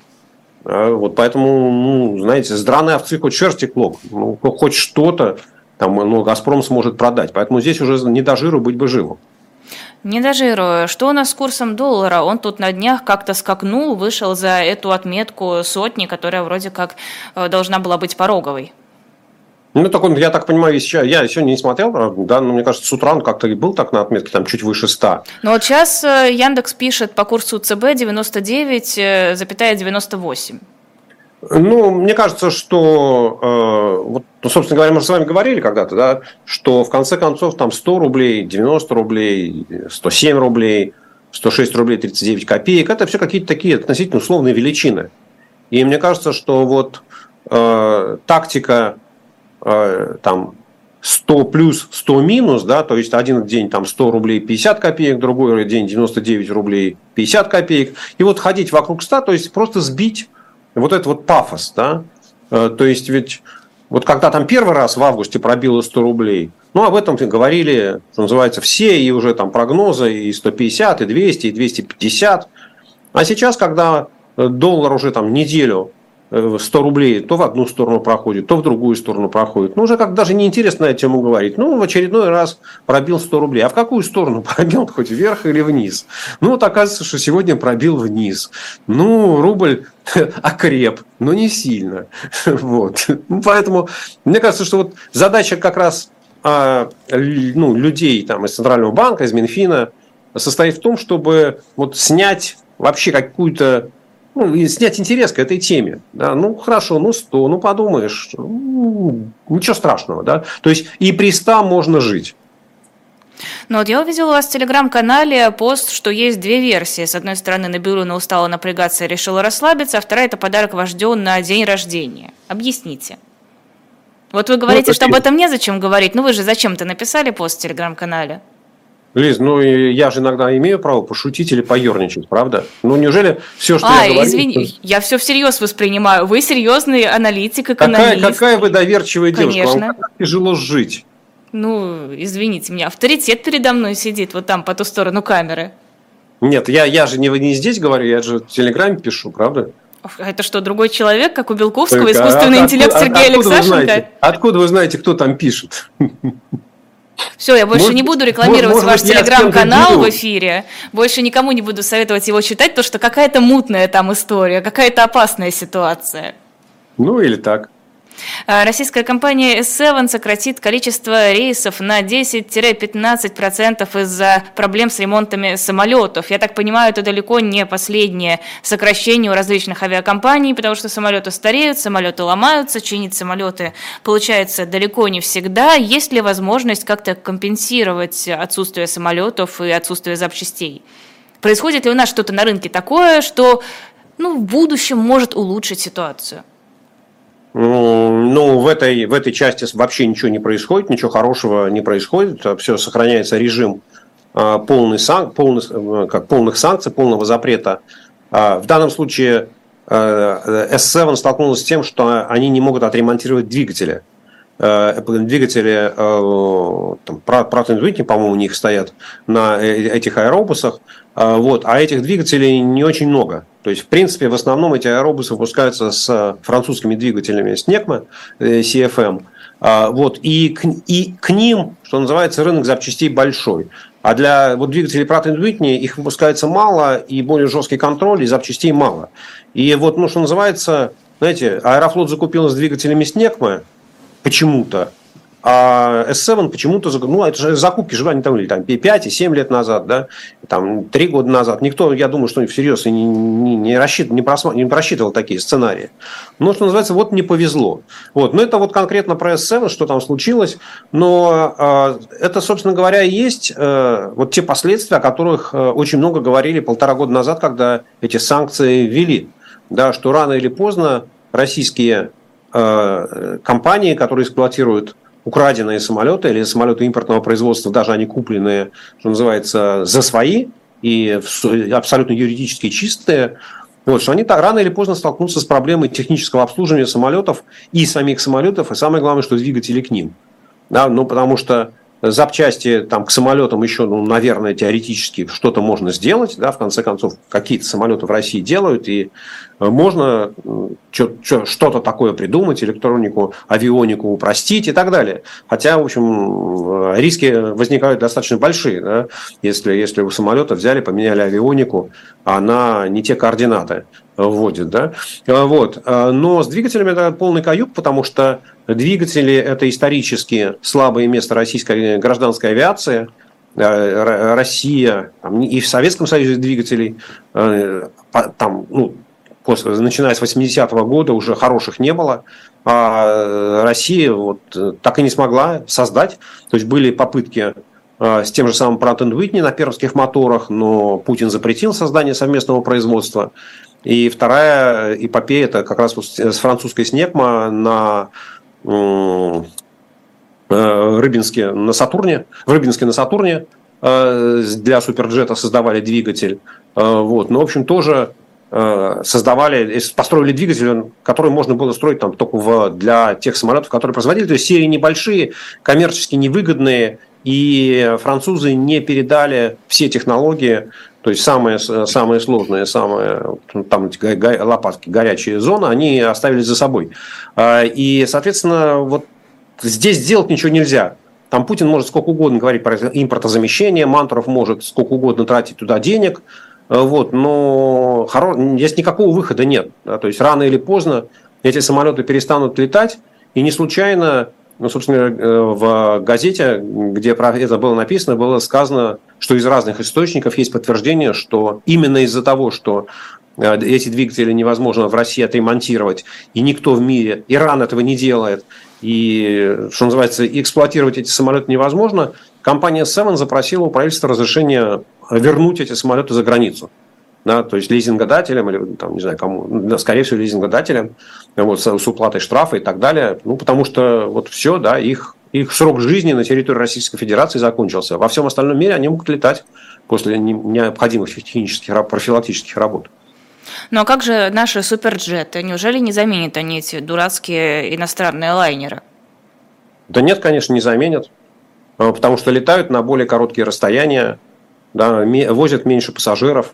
S2: Вот поэтому, ну, знаете, с овцы хоть шерсти клок, ну, хоть что-то там, ну, «Газпром» сможет продать. Поэтому здесь уже не до жиру быть бы живым.
S3: Не дожирую. Что у нас с курсом доллара? Он тут на днях как-то скакнул, вышел за эту отметку сотни, которая вроде как э, должна была быть пороговой.
S2: Ну, так он, я так понимаю, еще, я сегодня не смотрел, да, но мне кажется, с утра он как-то и был так на отметке, там чуть выше 100.
S3: Ну, вот сейчас э, Яндекс пишет по курсу ЦБ 99,98.
S2: Ну, мне кажется, что, э, вот, ну, собственно говоря, мы же с вами говорили когда-то, да, что в конце концов там 100 рублей, 90 рублей, 107 рублей, 106 рублей 39 копеек, это все какие-то такие относительно условные величины. И мне кажется, что вот э, тактика э, там 100 плюс, 100 минус, да, то есть один день там 100 рублей 50 копеек, другой день 99 рублей 50 копеек, и вот ходить вокруг 100, то есть просто сбить вот этот вот пафос, да, э, то есть ведь вот когда там первый раз в августе пробило 100 рублей, ну, об этом говорили, что называется, все, и уже там прогнозы, и 150, и 200, и 250. А сейчас, когда э, доллар уже там неделю 100 рублей то в одну сторону проходит, то в другую сторону проходит. Ну, уже как даже неинтересно на тему говорить. Ну, в очередной раз пробил 100 рублей. А в какую сторону пробил? Хоть вверх или вниз? Ну, вот оказывается, что сегодня пробил вниз. Ну, рубль окреп, но не сильно. Вот. Ну, поэтому мне кажется, что вот задача как раз а, ну, людей там, из Центрального банка, из Минфина состоит в том, чтобы вот снять вообще какую-то ну, и снять интерес к этой теме. Да, ну, хорошо, ну, 100, ну, подумаешь, ну, ничего страшного, да. То есть и при 100 можно жить.
S3: Ну вот я увидела у вас в телеграм-канале пост, что есть две версии. С одной стороны, Набиулина устала напрягаться и решила расслабиться, а вторая – это подарок вождю на день рождения. Объясните. Вот вы говорите, ну, что об этом незачем говорить. Ну вы же зачем-то написали пост в телеграм-канале.
S2: Лиз, ну я же иногда имею право пошутить или поерничать, правда? Ну неужели все, что
S3: а,
S2: я говорю...
S3: извини, я все всерьез воспринимаю. Вы серьезный аналитик, экономист.
S2: Какая, какая вы доверчивая Конечно. девушка, вам тяжело жить.
S3: Ну, извините меня, авторитет передо мной сидит вот там по ту сторону камеры.
S2: Нет, я, я же не, не здесь говорю, я же в Телеграме пишу, правда?
S3: Это что, другой человек, как у Белковского, искусственный а, интеллект откуда, Сергея откуда Алексашенко?
S2: Вы знаете, откуда вы знаете, кто там пишет?
S3: Все, я больше может, не буду рекламировать может, ваш телеграм-канал в эфире. Больше никому не буду советовать его читать, потому что какая-то мутная там история, какая-то опасная ситуация.
S2: Ну или так.
S3: А, российская компания S7 сократит количество рейсов на 10-15% из-за проблем с ремонтами самолетов. Я так понимаю, это далеко не последнее сокращение у различных авиакомпаний, потому что самолеты стареют, самолеты ломаются, чинить самолеты получается далеко не всегда. Есть ли возможность как-то компенсировать отсутствие самолетов и отсутствие запчастей? Происходит ли у нас что-то на рынке такое, что ну, в будущем может улучшить ситуацию?
S2: Ну, в этой, в этой части вообще ничего не происходит, ничего хорошего не происходит. Все сохраняется режим а, полный, полный, э, как, полных санкций, полного запрета. А, в данном случае э, S7 столкнулась с тем, что они не могут отремонтировать двигатели. Э, двигатели там, Pratt Whitney, по-моему, у них стоят на этих аэробусах. Вот, а этих двигателей не очень много. То есть, в принципе, в основном эти аэробусы выпускаются с французскими двигателями э, CFM. А, вот, и, к, и к ним, что называется, рынок запчастей большой. А для вот, двигателей Pratt Whitney их выпускается мало, и более жесткий контроль, и запчастей мало. И вот, ну, что называется, знаете, Аэрофлот закупил с двигателями SNECMA почему-то, а S7 почему-то, ну, это же закупки же они там, или там 5 и 7 лет назад, да, там 3 года назад. Никто, я думаю, что всерьез не, не, не, рассчитывал, не, просма, не просчитывал такие сценарии. Но, что называется, вот не повезло. Вот. Но это вот конкретно про S7, что там случилось. Но э, это, собственно говоря, и есть э, вот те последствия, о которых э, очень много говорили полтора года назад, когда эти санкции ввели. Да, что рано или поздно российские компании, которые эксплуатируют украденные самолеты или самолеты импортного производства, даже они купленные, что называется, за свои и абсолютно юридически чистые, вот, что они так рано или поздно столкнутся с проблемой технического обслуживания самолетов и самих самолетов, и самое главное, что двигатели к ним. Да, ну, потому что запчасти там, к самолетам еще, ну, наверное, теоретически что-то можно сделать. Да, в конце концов, какие-то самолеты в России делают, и э, можно что-то такое придумать, электронику, авионику упростить и так далее. Хотя, в общем, э, риски возникают достаточно большие. Да, если, если у самолета взяли, поменяли авионику, а она не те координаты вводит. Да? Вот. Но с двигателями это полный каюк, потому что двигатели – это исторически слабое место российской гражданской авиации. Э, Россия, и в Советском Союзе двигателей, э, там, ну, после, начиная с 80-го года уже хороших не было. А Россия вот так и не смогла создать. То есть были попытки э, с тем же самым Pratt Whitney на пермских моторах, но Путин запретил создание совместного производства. И вторая эпопея – это как раз вот с французской СНЕКМА на э, Рыбинске на Сатурне, в Рыбинске на Сатурне э, для суперджета создавали двигатель. Э, вот. Но, в общем, тоже создавали, построили двигатель, который можно было строить там только в, для тех самолетов, которые производили. То есть серии небольшие, коммерчески невыгодные, и французы не передали все технологии то есть самые, самые сложные, самые там эти лопатки, горячие зоны, они оставили за собой. А, и, соответственно, вот здесь сделать ничего нельзя. Там Путин может сколько угодно говорить про импортозамещение, Мантуров может сколько угодно тратить туда денег, вот, но хоро... здесь никакого выхода нет. Да, то есть рано или поздно эти самолеты перестанут летать, и не случайно ну, собственно, э, в газете, где про это было написано, было сказано, что из разных источников есть подтверждение, что именно из-за того, что э, эти двигатели невозможно в России отремонтировать, и никто в мире, Иран этого не делает, и, что называется, эксплуатировать эти самолеты невозможно, компания Seven запросила у правительства разрешение вернуть эти самолеты за границу да, то есть лизингодателям или, там, не знаю, кому, да, скорее всего, лизингодателям, вот, с, с уплатой штрафа и так далее, ну, потому что вот все, да, их, их срок жизни на территории Российской Федерации закончился. Во всем остальном мире они могут летать после необходимых технических, профилактических работ.
S3: Ну а как же наши суперджеты? Неужели не заменят они эти дурацкие иностранные лайнеры?
S2: Да нет, конечно, не заменят. потому что летают на более короткие расстояния, да, возят меньше пассажиров.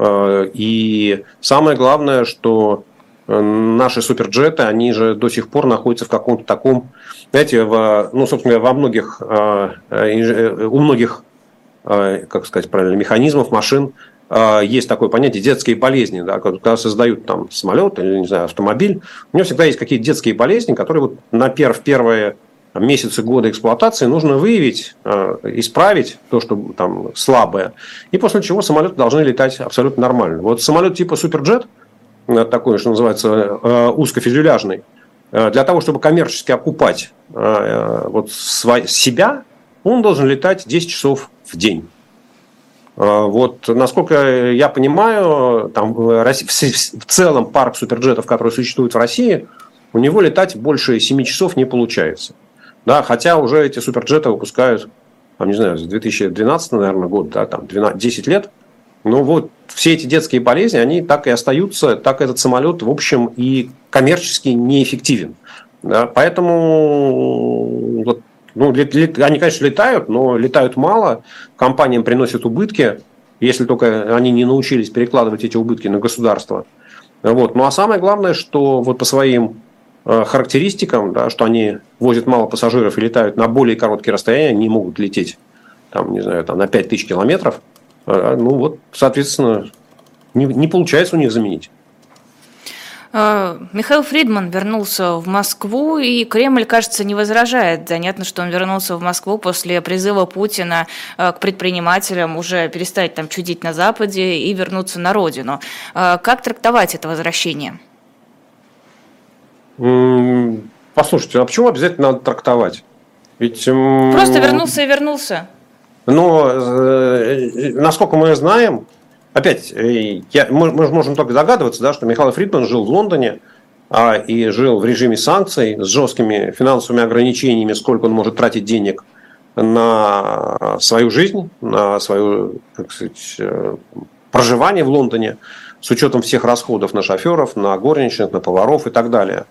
S2: И самое главное, что наши суперджеты, они же до сих пор находятся в каком-то таком, знаете, в, ну, собственно, во многих, у многих, как сказать правильно, механизмов, машин есть такое понятие детские болезни, да, когда создают там самолет или, не знаю, автомобиль, у него всегда есть какие-то детские болезни, которые вот на пер, в первые месяцы года эксплуатации нужно выявить, а, исправить то, что там слабое, и после чего самолеты должны летать абсолютно нормально. Вот самолет типа Суперджет, э, такой, что называется, э, узкофюзеляжный, э, для того, чтобы коммерчески окупать вот себя, он должен летать 10 часов в день. Вот, насколько я понимаю, там в целом парк суперджетов, который существует в России, у него летать больше 7 часов не получается. Да, хотя уже эти суперджеты выпускают, там, не знаю, с 2012, наверное, год, да, там 12, 10 лет. Но вот все эти детские болезни, они так и остаются, так этот самолет, в общем, и коммерчески неэффективен. Да, поэтому вот ну, лет, лет, они, конечно, летают, но летают мало, компаниям приносят убытки, если только они не научились перекладывать эти убытки на государство. Вот. Ну а самое главное, что вот по своим характеристикам, да, что они возят мало пассажиров и летают на более короткие расстояния, не могут лететь там, не знаю, там, на 5000 километров, э, ну вот, соответственно, не, не получается у них заменить.
S3: Э, Михаил Фридман вернулся в Москву, и Кремль, кажется, не возражает. Занятно, что он вернулся в Москву после призыва Путина э, к предпринимателям уже перестать там чудить на Западе и вернуться на родину. Э, как трактовать это возвращение?
S2: Послушайте, а почему обязательно надо трактовать?
S3: Ведь... Просто вернулся и вернулся.
S2: Но, насколько мы знаем, опять, э, я, мы, мы можем только догадываться, да, что Михаил Фридман жил в Лондоне а, и жил в режиме санкций с жесткими финансовыми ограничениями, сколько он может тратить денег на свою жизнь, на свое сказать, э, проживание в Лондоне, с учетом всех расходов на шоферов, на горничных, на поваров и так далее.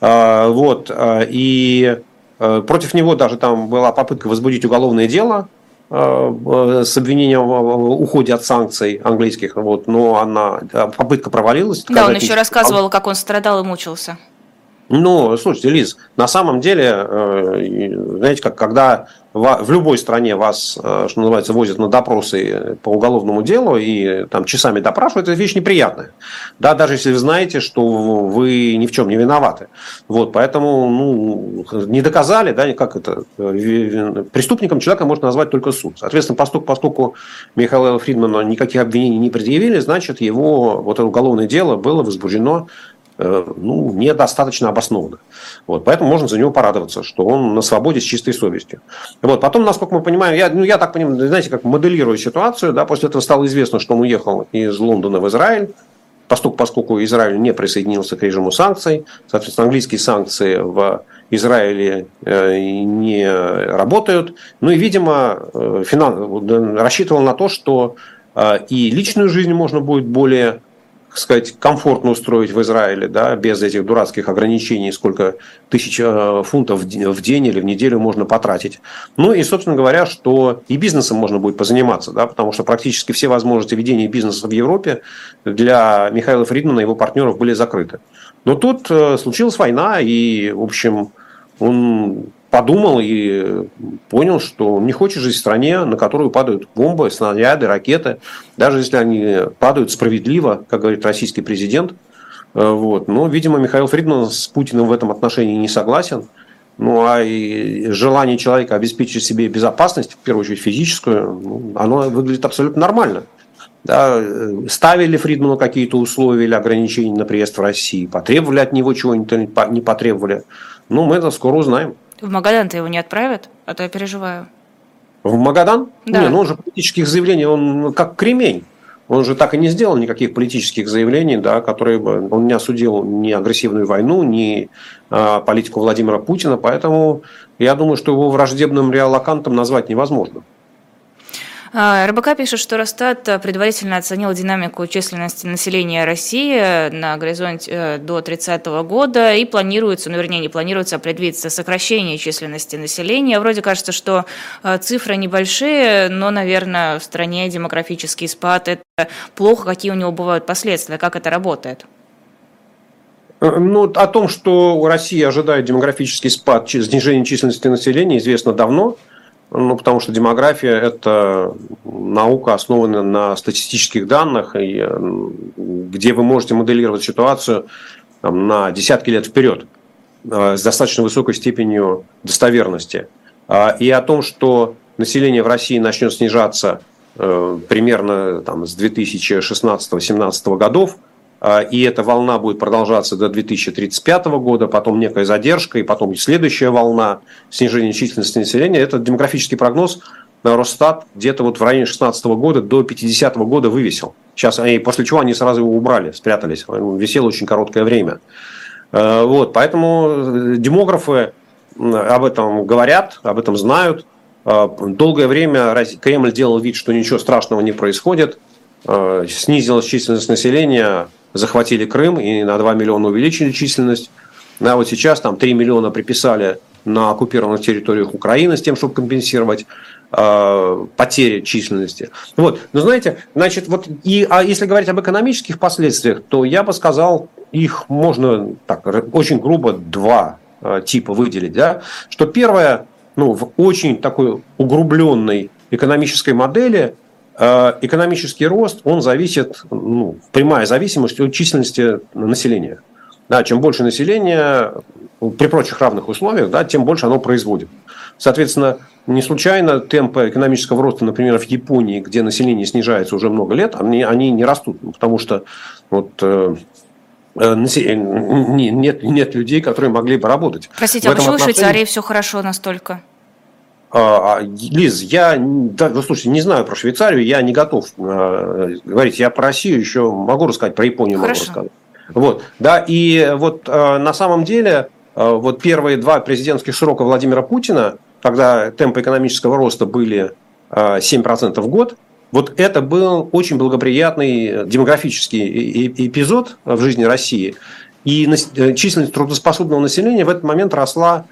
S2: А, вот. А, и э, против него даже там была попытка возбудить уголовное дело – Э, с обвинением в уходе от санкций английских, вот, но она попытка провалилась.
S3: Да, он еще рассказывал, как он страдал и мучился.
S2: Ну, слушайте, Лиз, на самом деле, э, знаете, как когда в любой стране вас, э, что называется, возят на допросы по уголовному делу и там часами допрашивают, это вещь неприятная. Да, даже если вы знаете, что вы ни в чем не виноваты. Вот, поэтому, ну, не доказали, да, как это, преступником человека можно назвать только суд. Соответственно, поскольку, поскольку Михаила Фридмана никаких обвинений не предъявили, значит, его вот это уголовное дело было возбуждено Э, ну, недостаточно обоснованно. Вот, поэтому можно за него порадоваться, что он на свободе с чистой совестью. Вот, потом, насколько мы понимаем, я, ну, я так понимаю, знаете, как моделирую ситуацию, да, после этого стало известно, что он уехал из Лондона в Израиль, поскольку, поскольку Израиль не присоединился к режиму санкций, соответственно, английские санкции в Израиле э, не работают. Ну и, видимо, э, финан... рассчитывал на то, что и личную жизнь можно будет более сказать, комфортно устроить в Израиле, да, без этих дурацких ограничений, сколько тысяч э, фунтов в день или в неделю можно потратить. Ну и, собственно говоря, что и бизнесом можно будет позаниматься, да, потому что практически все возможности ведения бизнеса в Европе для Михаила Фридмана и его партнеров были закрыты. Но тут э, случилась война, и, в общем, он подумал и понял, что не хочет жить в стране, на которую падают бомбы, снаряды, ракеты, даже если они падают справедливо, как говорит российский президент. Э, вот. Но, видимо, Михаил Фридман с Путиным в этом отношении не согласен. Ну, а и желание человека обеспечить себе безопасность, в первую очередь физическую, ну, оно выглядит абсолютно нормально. Да, э, ставили Фридману какие-то условия или ограничения на приезд в Россию, потребовали от него чего-нибудь, не потребовали. Ну, мы это скоро узнаем.
S3: В Магадан-то его не отправят, а то я переживаю.
S2: В Магадан? Да. Не, ну он же политических заявлений, он как кремень. Он же так и не сделал никаких политических заявлений, да, которые бы он не осудил ни агрессивную войну, ни а, политику Владимира Путина, поэтому я думаю, что его враждебным реалокантом назвать невозможно.
S3: А, РБК пишет, что Росстат предварительно оценил динамику численности населения России на горизонте э, до 30 года и планируется, ну вернее не планируется, а предвидится сокращение численности населения. Вроде кажется, что э, цифры небольшие, но, наверное, в стране демографический спад – это плохо, какие у него бывают последствия, как это работает?
S2: Э, ну, о том, что Россия ожидает демографический спад, снижение численности населения, известно давно – ну, потому что демография – это наука, основанная на статистических данных, и, где вы можете моделировать ситуацию там, на десятки лет вперед э, с достаточно высокой степенью достоверности. А, и о том, что население в России начнет снижаться э, примерно там, с 2016-2017 годов – и эта волна будет продолжаться до 2035 года, потом некая задержка, и потом следующая волна снижения численности населения. Это демографический прогноз на Росстат где-то вот в районе 16 года до 50 года вывесил. Сейчас, и после чего они сразу его убрали, спрятались. Он висел очень короткое время. А, вот, поэтому демографы об этом говорят, об этом знают. А, долгое время Кремль делал вид, что ничего страшного не происходит. Снизилась численность населения захватили Крым и на 2 миллиона увеличили численность. А вот сейчас там 3 миллиона приписали на оккупированных территориях Украины с тем, чтобы компенсировать э, потери численности. Вот, но знаете, значит, вот и, а если говорить об экономических последствиях, то я бы сказал, их можно так очень грубо два э, типа выделить, да, что первое, ну, в очень такой углубленной экономической модели экономический рост, он зависит, ну, прямая зависимость от численности населения. Да, чем больше населения, при прочих равных условиях, да, тем больше оно производит. Соответственно, не случайно темпы экономического роста, например, в Японии, где население снижается уже много лет, они, они не растут, потому что вот, э, э нет, нет людей, которые могли бы работать.
S3: Простите, а почему отношении... в Швейцарии все хорошо настолько?
S2: А, а, Лиз, я, да, вы слушайте, не знаю про Швейцарию, я не готов э, говорить. Я про Россию еще могу рассказать, про Японию Хорошо. могу рассказать. Вот, да, и вот э, на самом деле э, вот первые два президентских срока Владимира Путина, когда темпы экономического роста были э, 7% в год, вот это был очень благоприятный демографический эпизод в жизни России. И численность трудоспособного населения в этот момент росла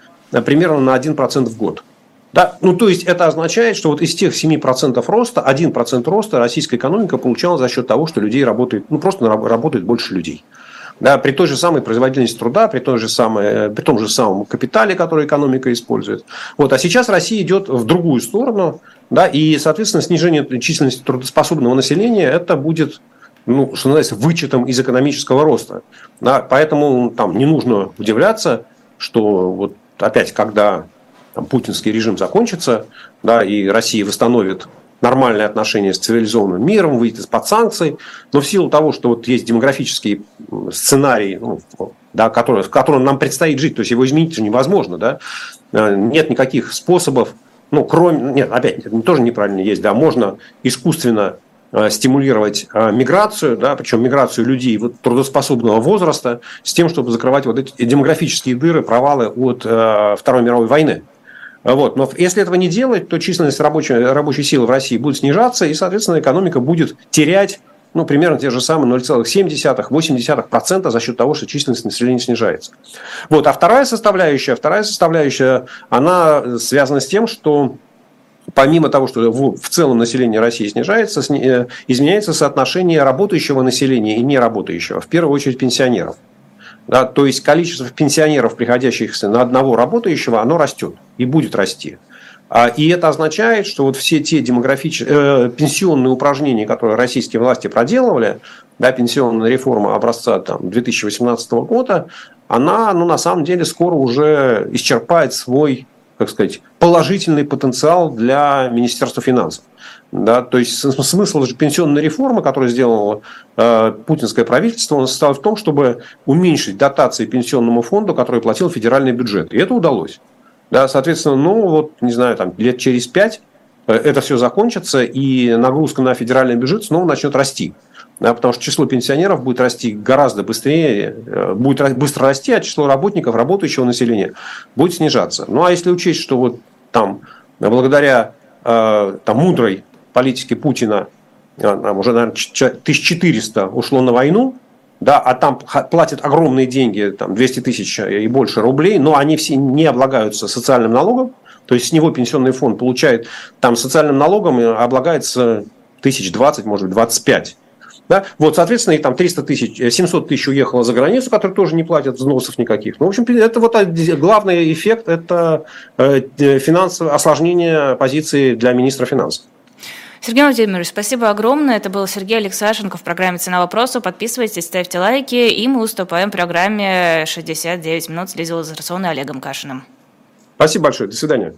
S2: примерно на 1% в год. Да? Ну, то есть, это означает, что вот из тех 7% роста, 1% роста российская экономика получала за счет того, что людей работает, ну, просто работает больше людей. Да, при той же самой производительности труда, при, той же самой, э, при том же самом капитале, который экономика использует. Вот. А сейчас Россия идет в другую сторону, да, и, соответственно, снижение численности трудоспособного населения это будет ну, что называется, вычетом из экономического роста. Да, поэтому там не нужно удивляться, что вот опять, когда там, путинский режим закончится, да, и Россия восстановит нормальные отношения с цивилизованным миром, выйдет из-под санкций, но в силу того, что вот есть демографический сценарий, ну, да, который, в котором нам предстоит жить, то есть его изменить же невозможно, да, э, нет никаких способов, ну, кроме, нет, опять, тоже неправильно есть, да, можно искусственно э, стимулировать э, миграцию, да, причем миграцию людей вот, трудоспособного возраста, с тем, чтобы закрывать вот эти демографические дыры, провалы от э, Второй мировой войны. Вот. Но если этого не делать, то численность рабочей, рабочей силы в России будет снижаться, и, соответственно, экономика будет терять ну, примерно те же самые 0,7-0,8% за счет того, что численность населения снижается. Вот. А вторая составляющая, вторая составляющая, она связана с тем, что помимо того, что в целом население России снижается, э, изменяется соотношение работающего населения и неработающего, в первую очередь пенсионеров. Да, то есть количество пенсионеров, приходящих на одного работающего, оно растет и будет расти. А, и это означает, что вот все те демографические, э, пенсионные упражнения, которые российские власти проделывали, да, пенсионная реформа образца там, 2018 года, она ну, на самом деле скоро уже исчерпает свой как сказать, положительный потенциал для Министерства финансов. Да, то есть смысл же пенсионной реформы, которую сделало э, путинское правительство, он состоял в том, чтобы уменьшить дотации пенсионному фонду, который платил федеральный бюджет. И это удалось. Да, соответственно, ну вот, не знаю, там лет через пять э, это все закончится, и нагрузка на федеральный бюджет снова начнет расти. Потому что число пенсионеров будет расти гораздо быстрее, э, будет быстро расти, а число работников, работающего населения будет снижаться. Ну а если учесть, что вот там благодаря э, там, мудрой политики Путина а, уже, наверное, 1400 ушло на войну, да, а там платят огромные деньги, там 200 тысяч и больше рублей, но они все не облагаются социальным налогом, то есть с него пенсионный фонд получает, там социальным налогом облагается тысяч 20, может быть, 25. Да? Вот, соответственно, и там 300 тысяч, 700 э, тысяч уехало за границу, которые тоже не платят взносов никаких. Ну, в общем, это вот главный эффект – это э, финансовое осложнение позиции для министра финансов.
S3: Сергей Владимирович, спасибо огромное. Это был Сергей Алексашенко в программе «Цена вопроса». Подписывайтесь, ставьте лайки, и мы уступаем программе «69 минут» с Лизой Лазарсоной и Олегом Кашиным.
S2: Спасибо большое. До свидания.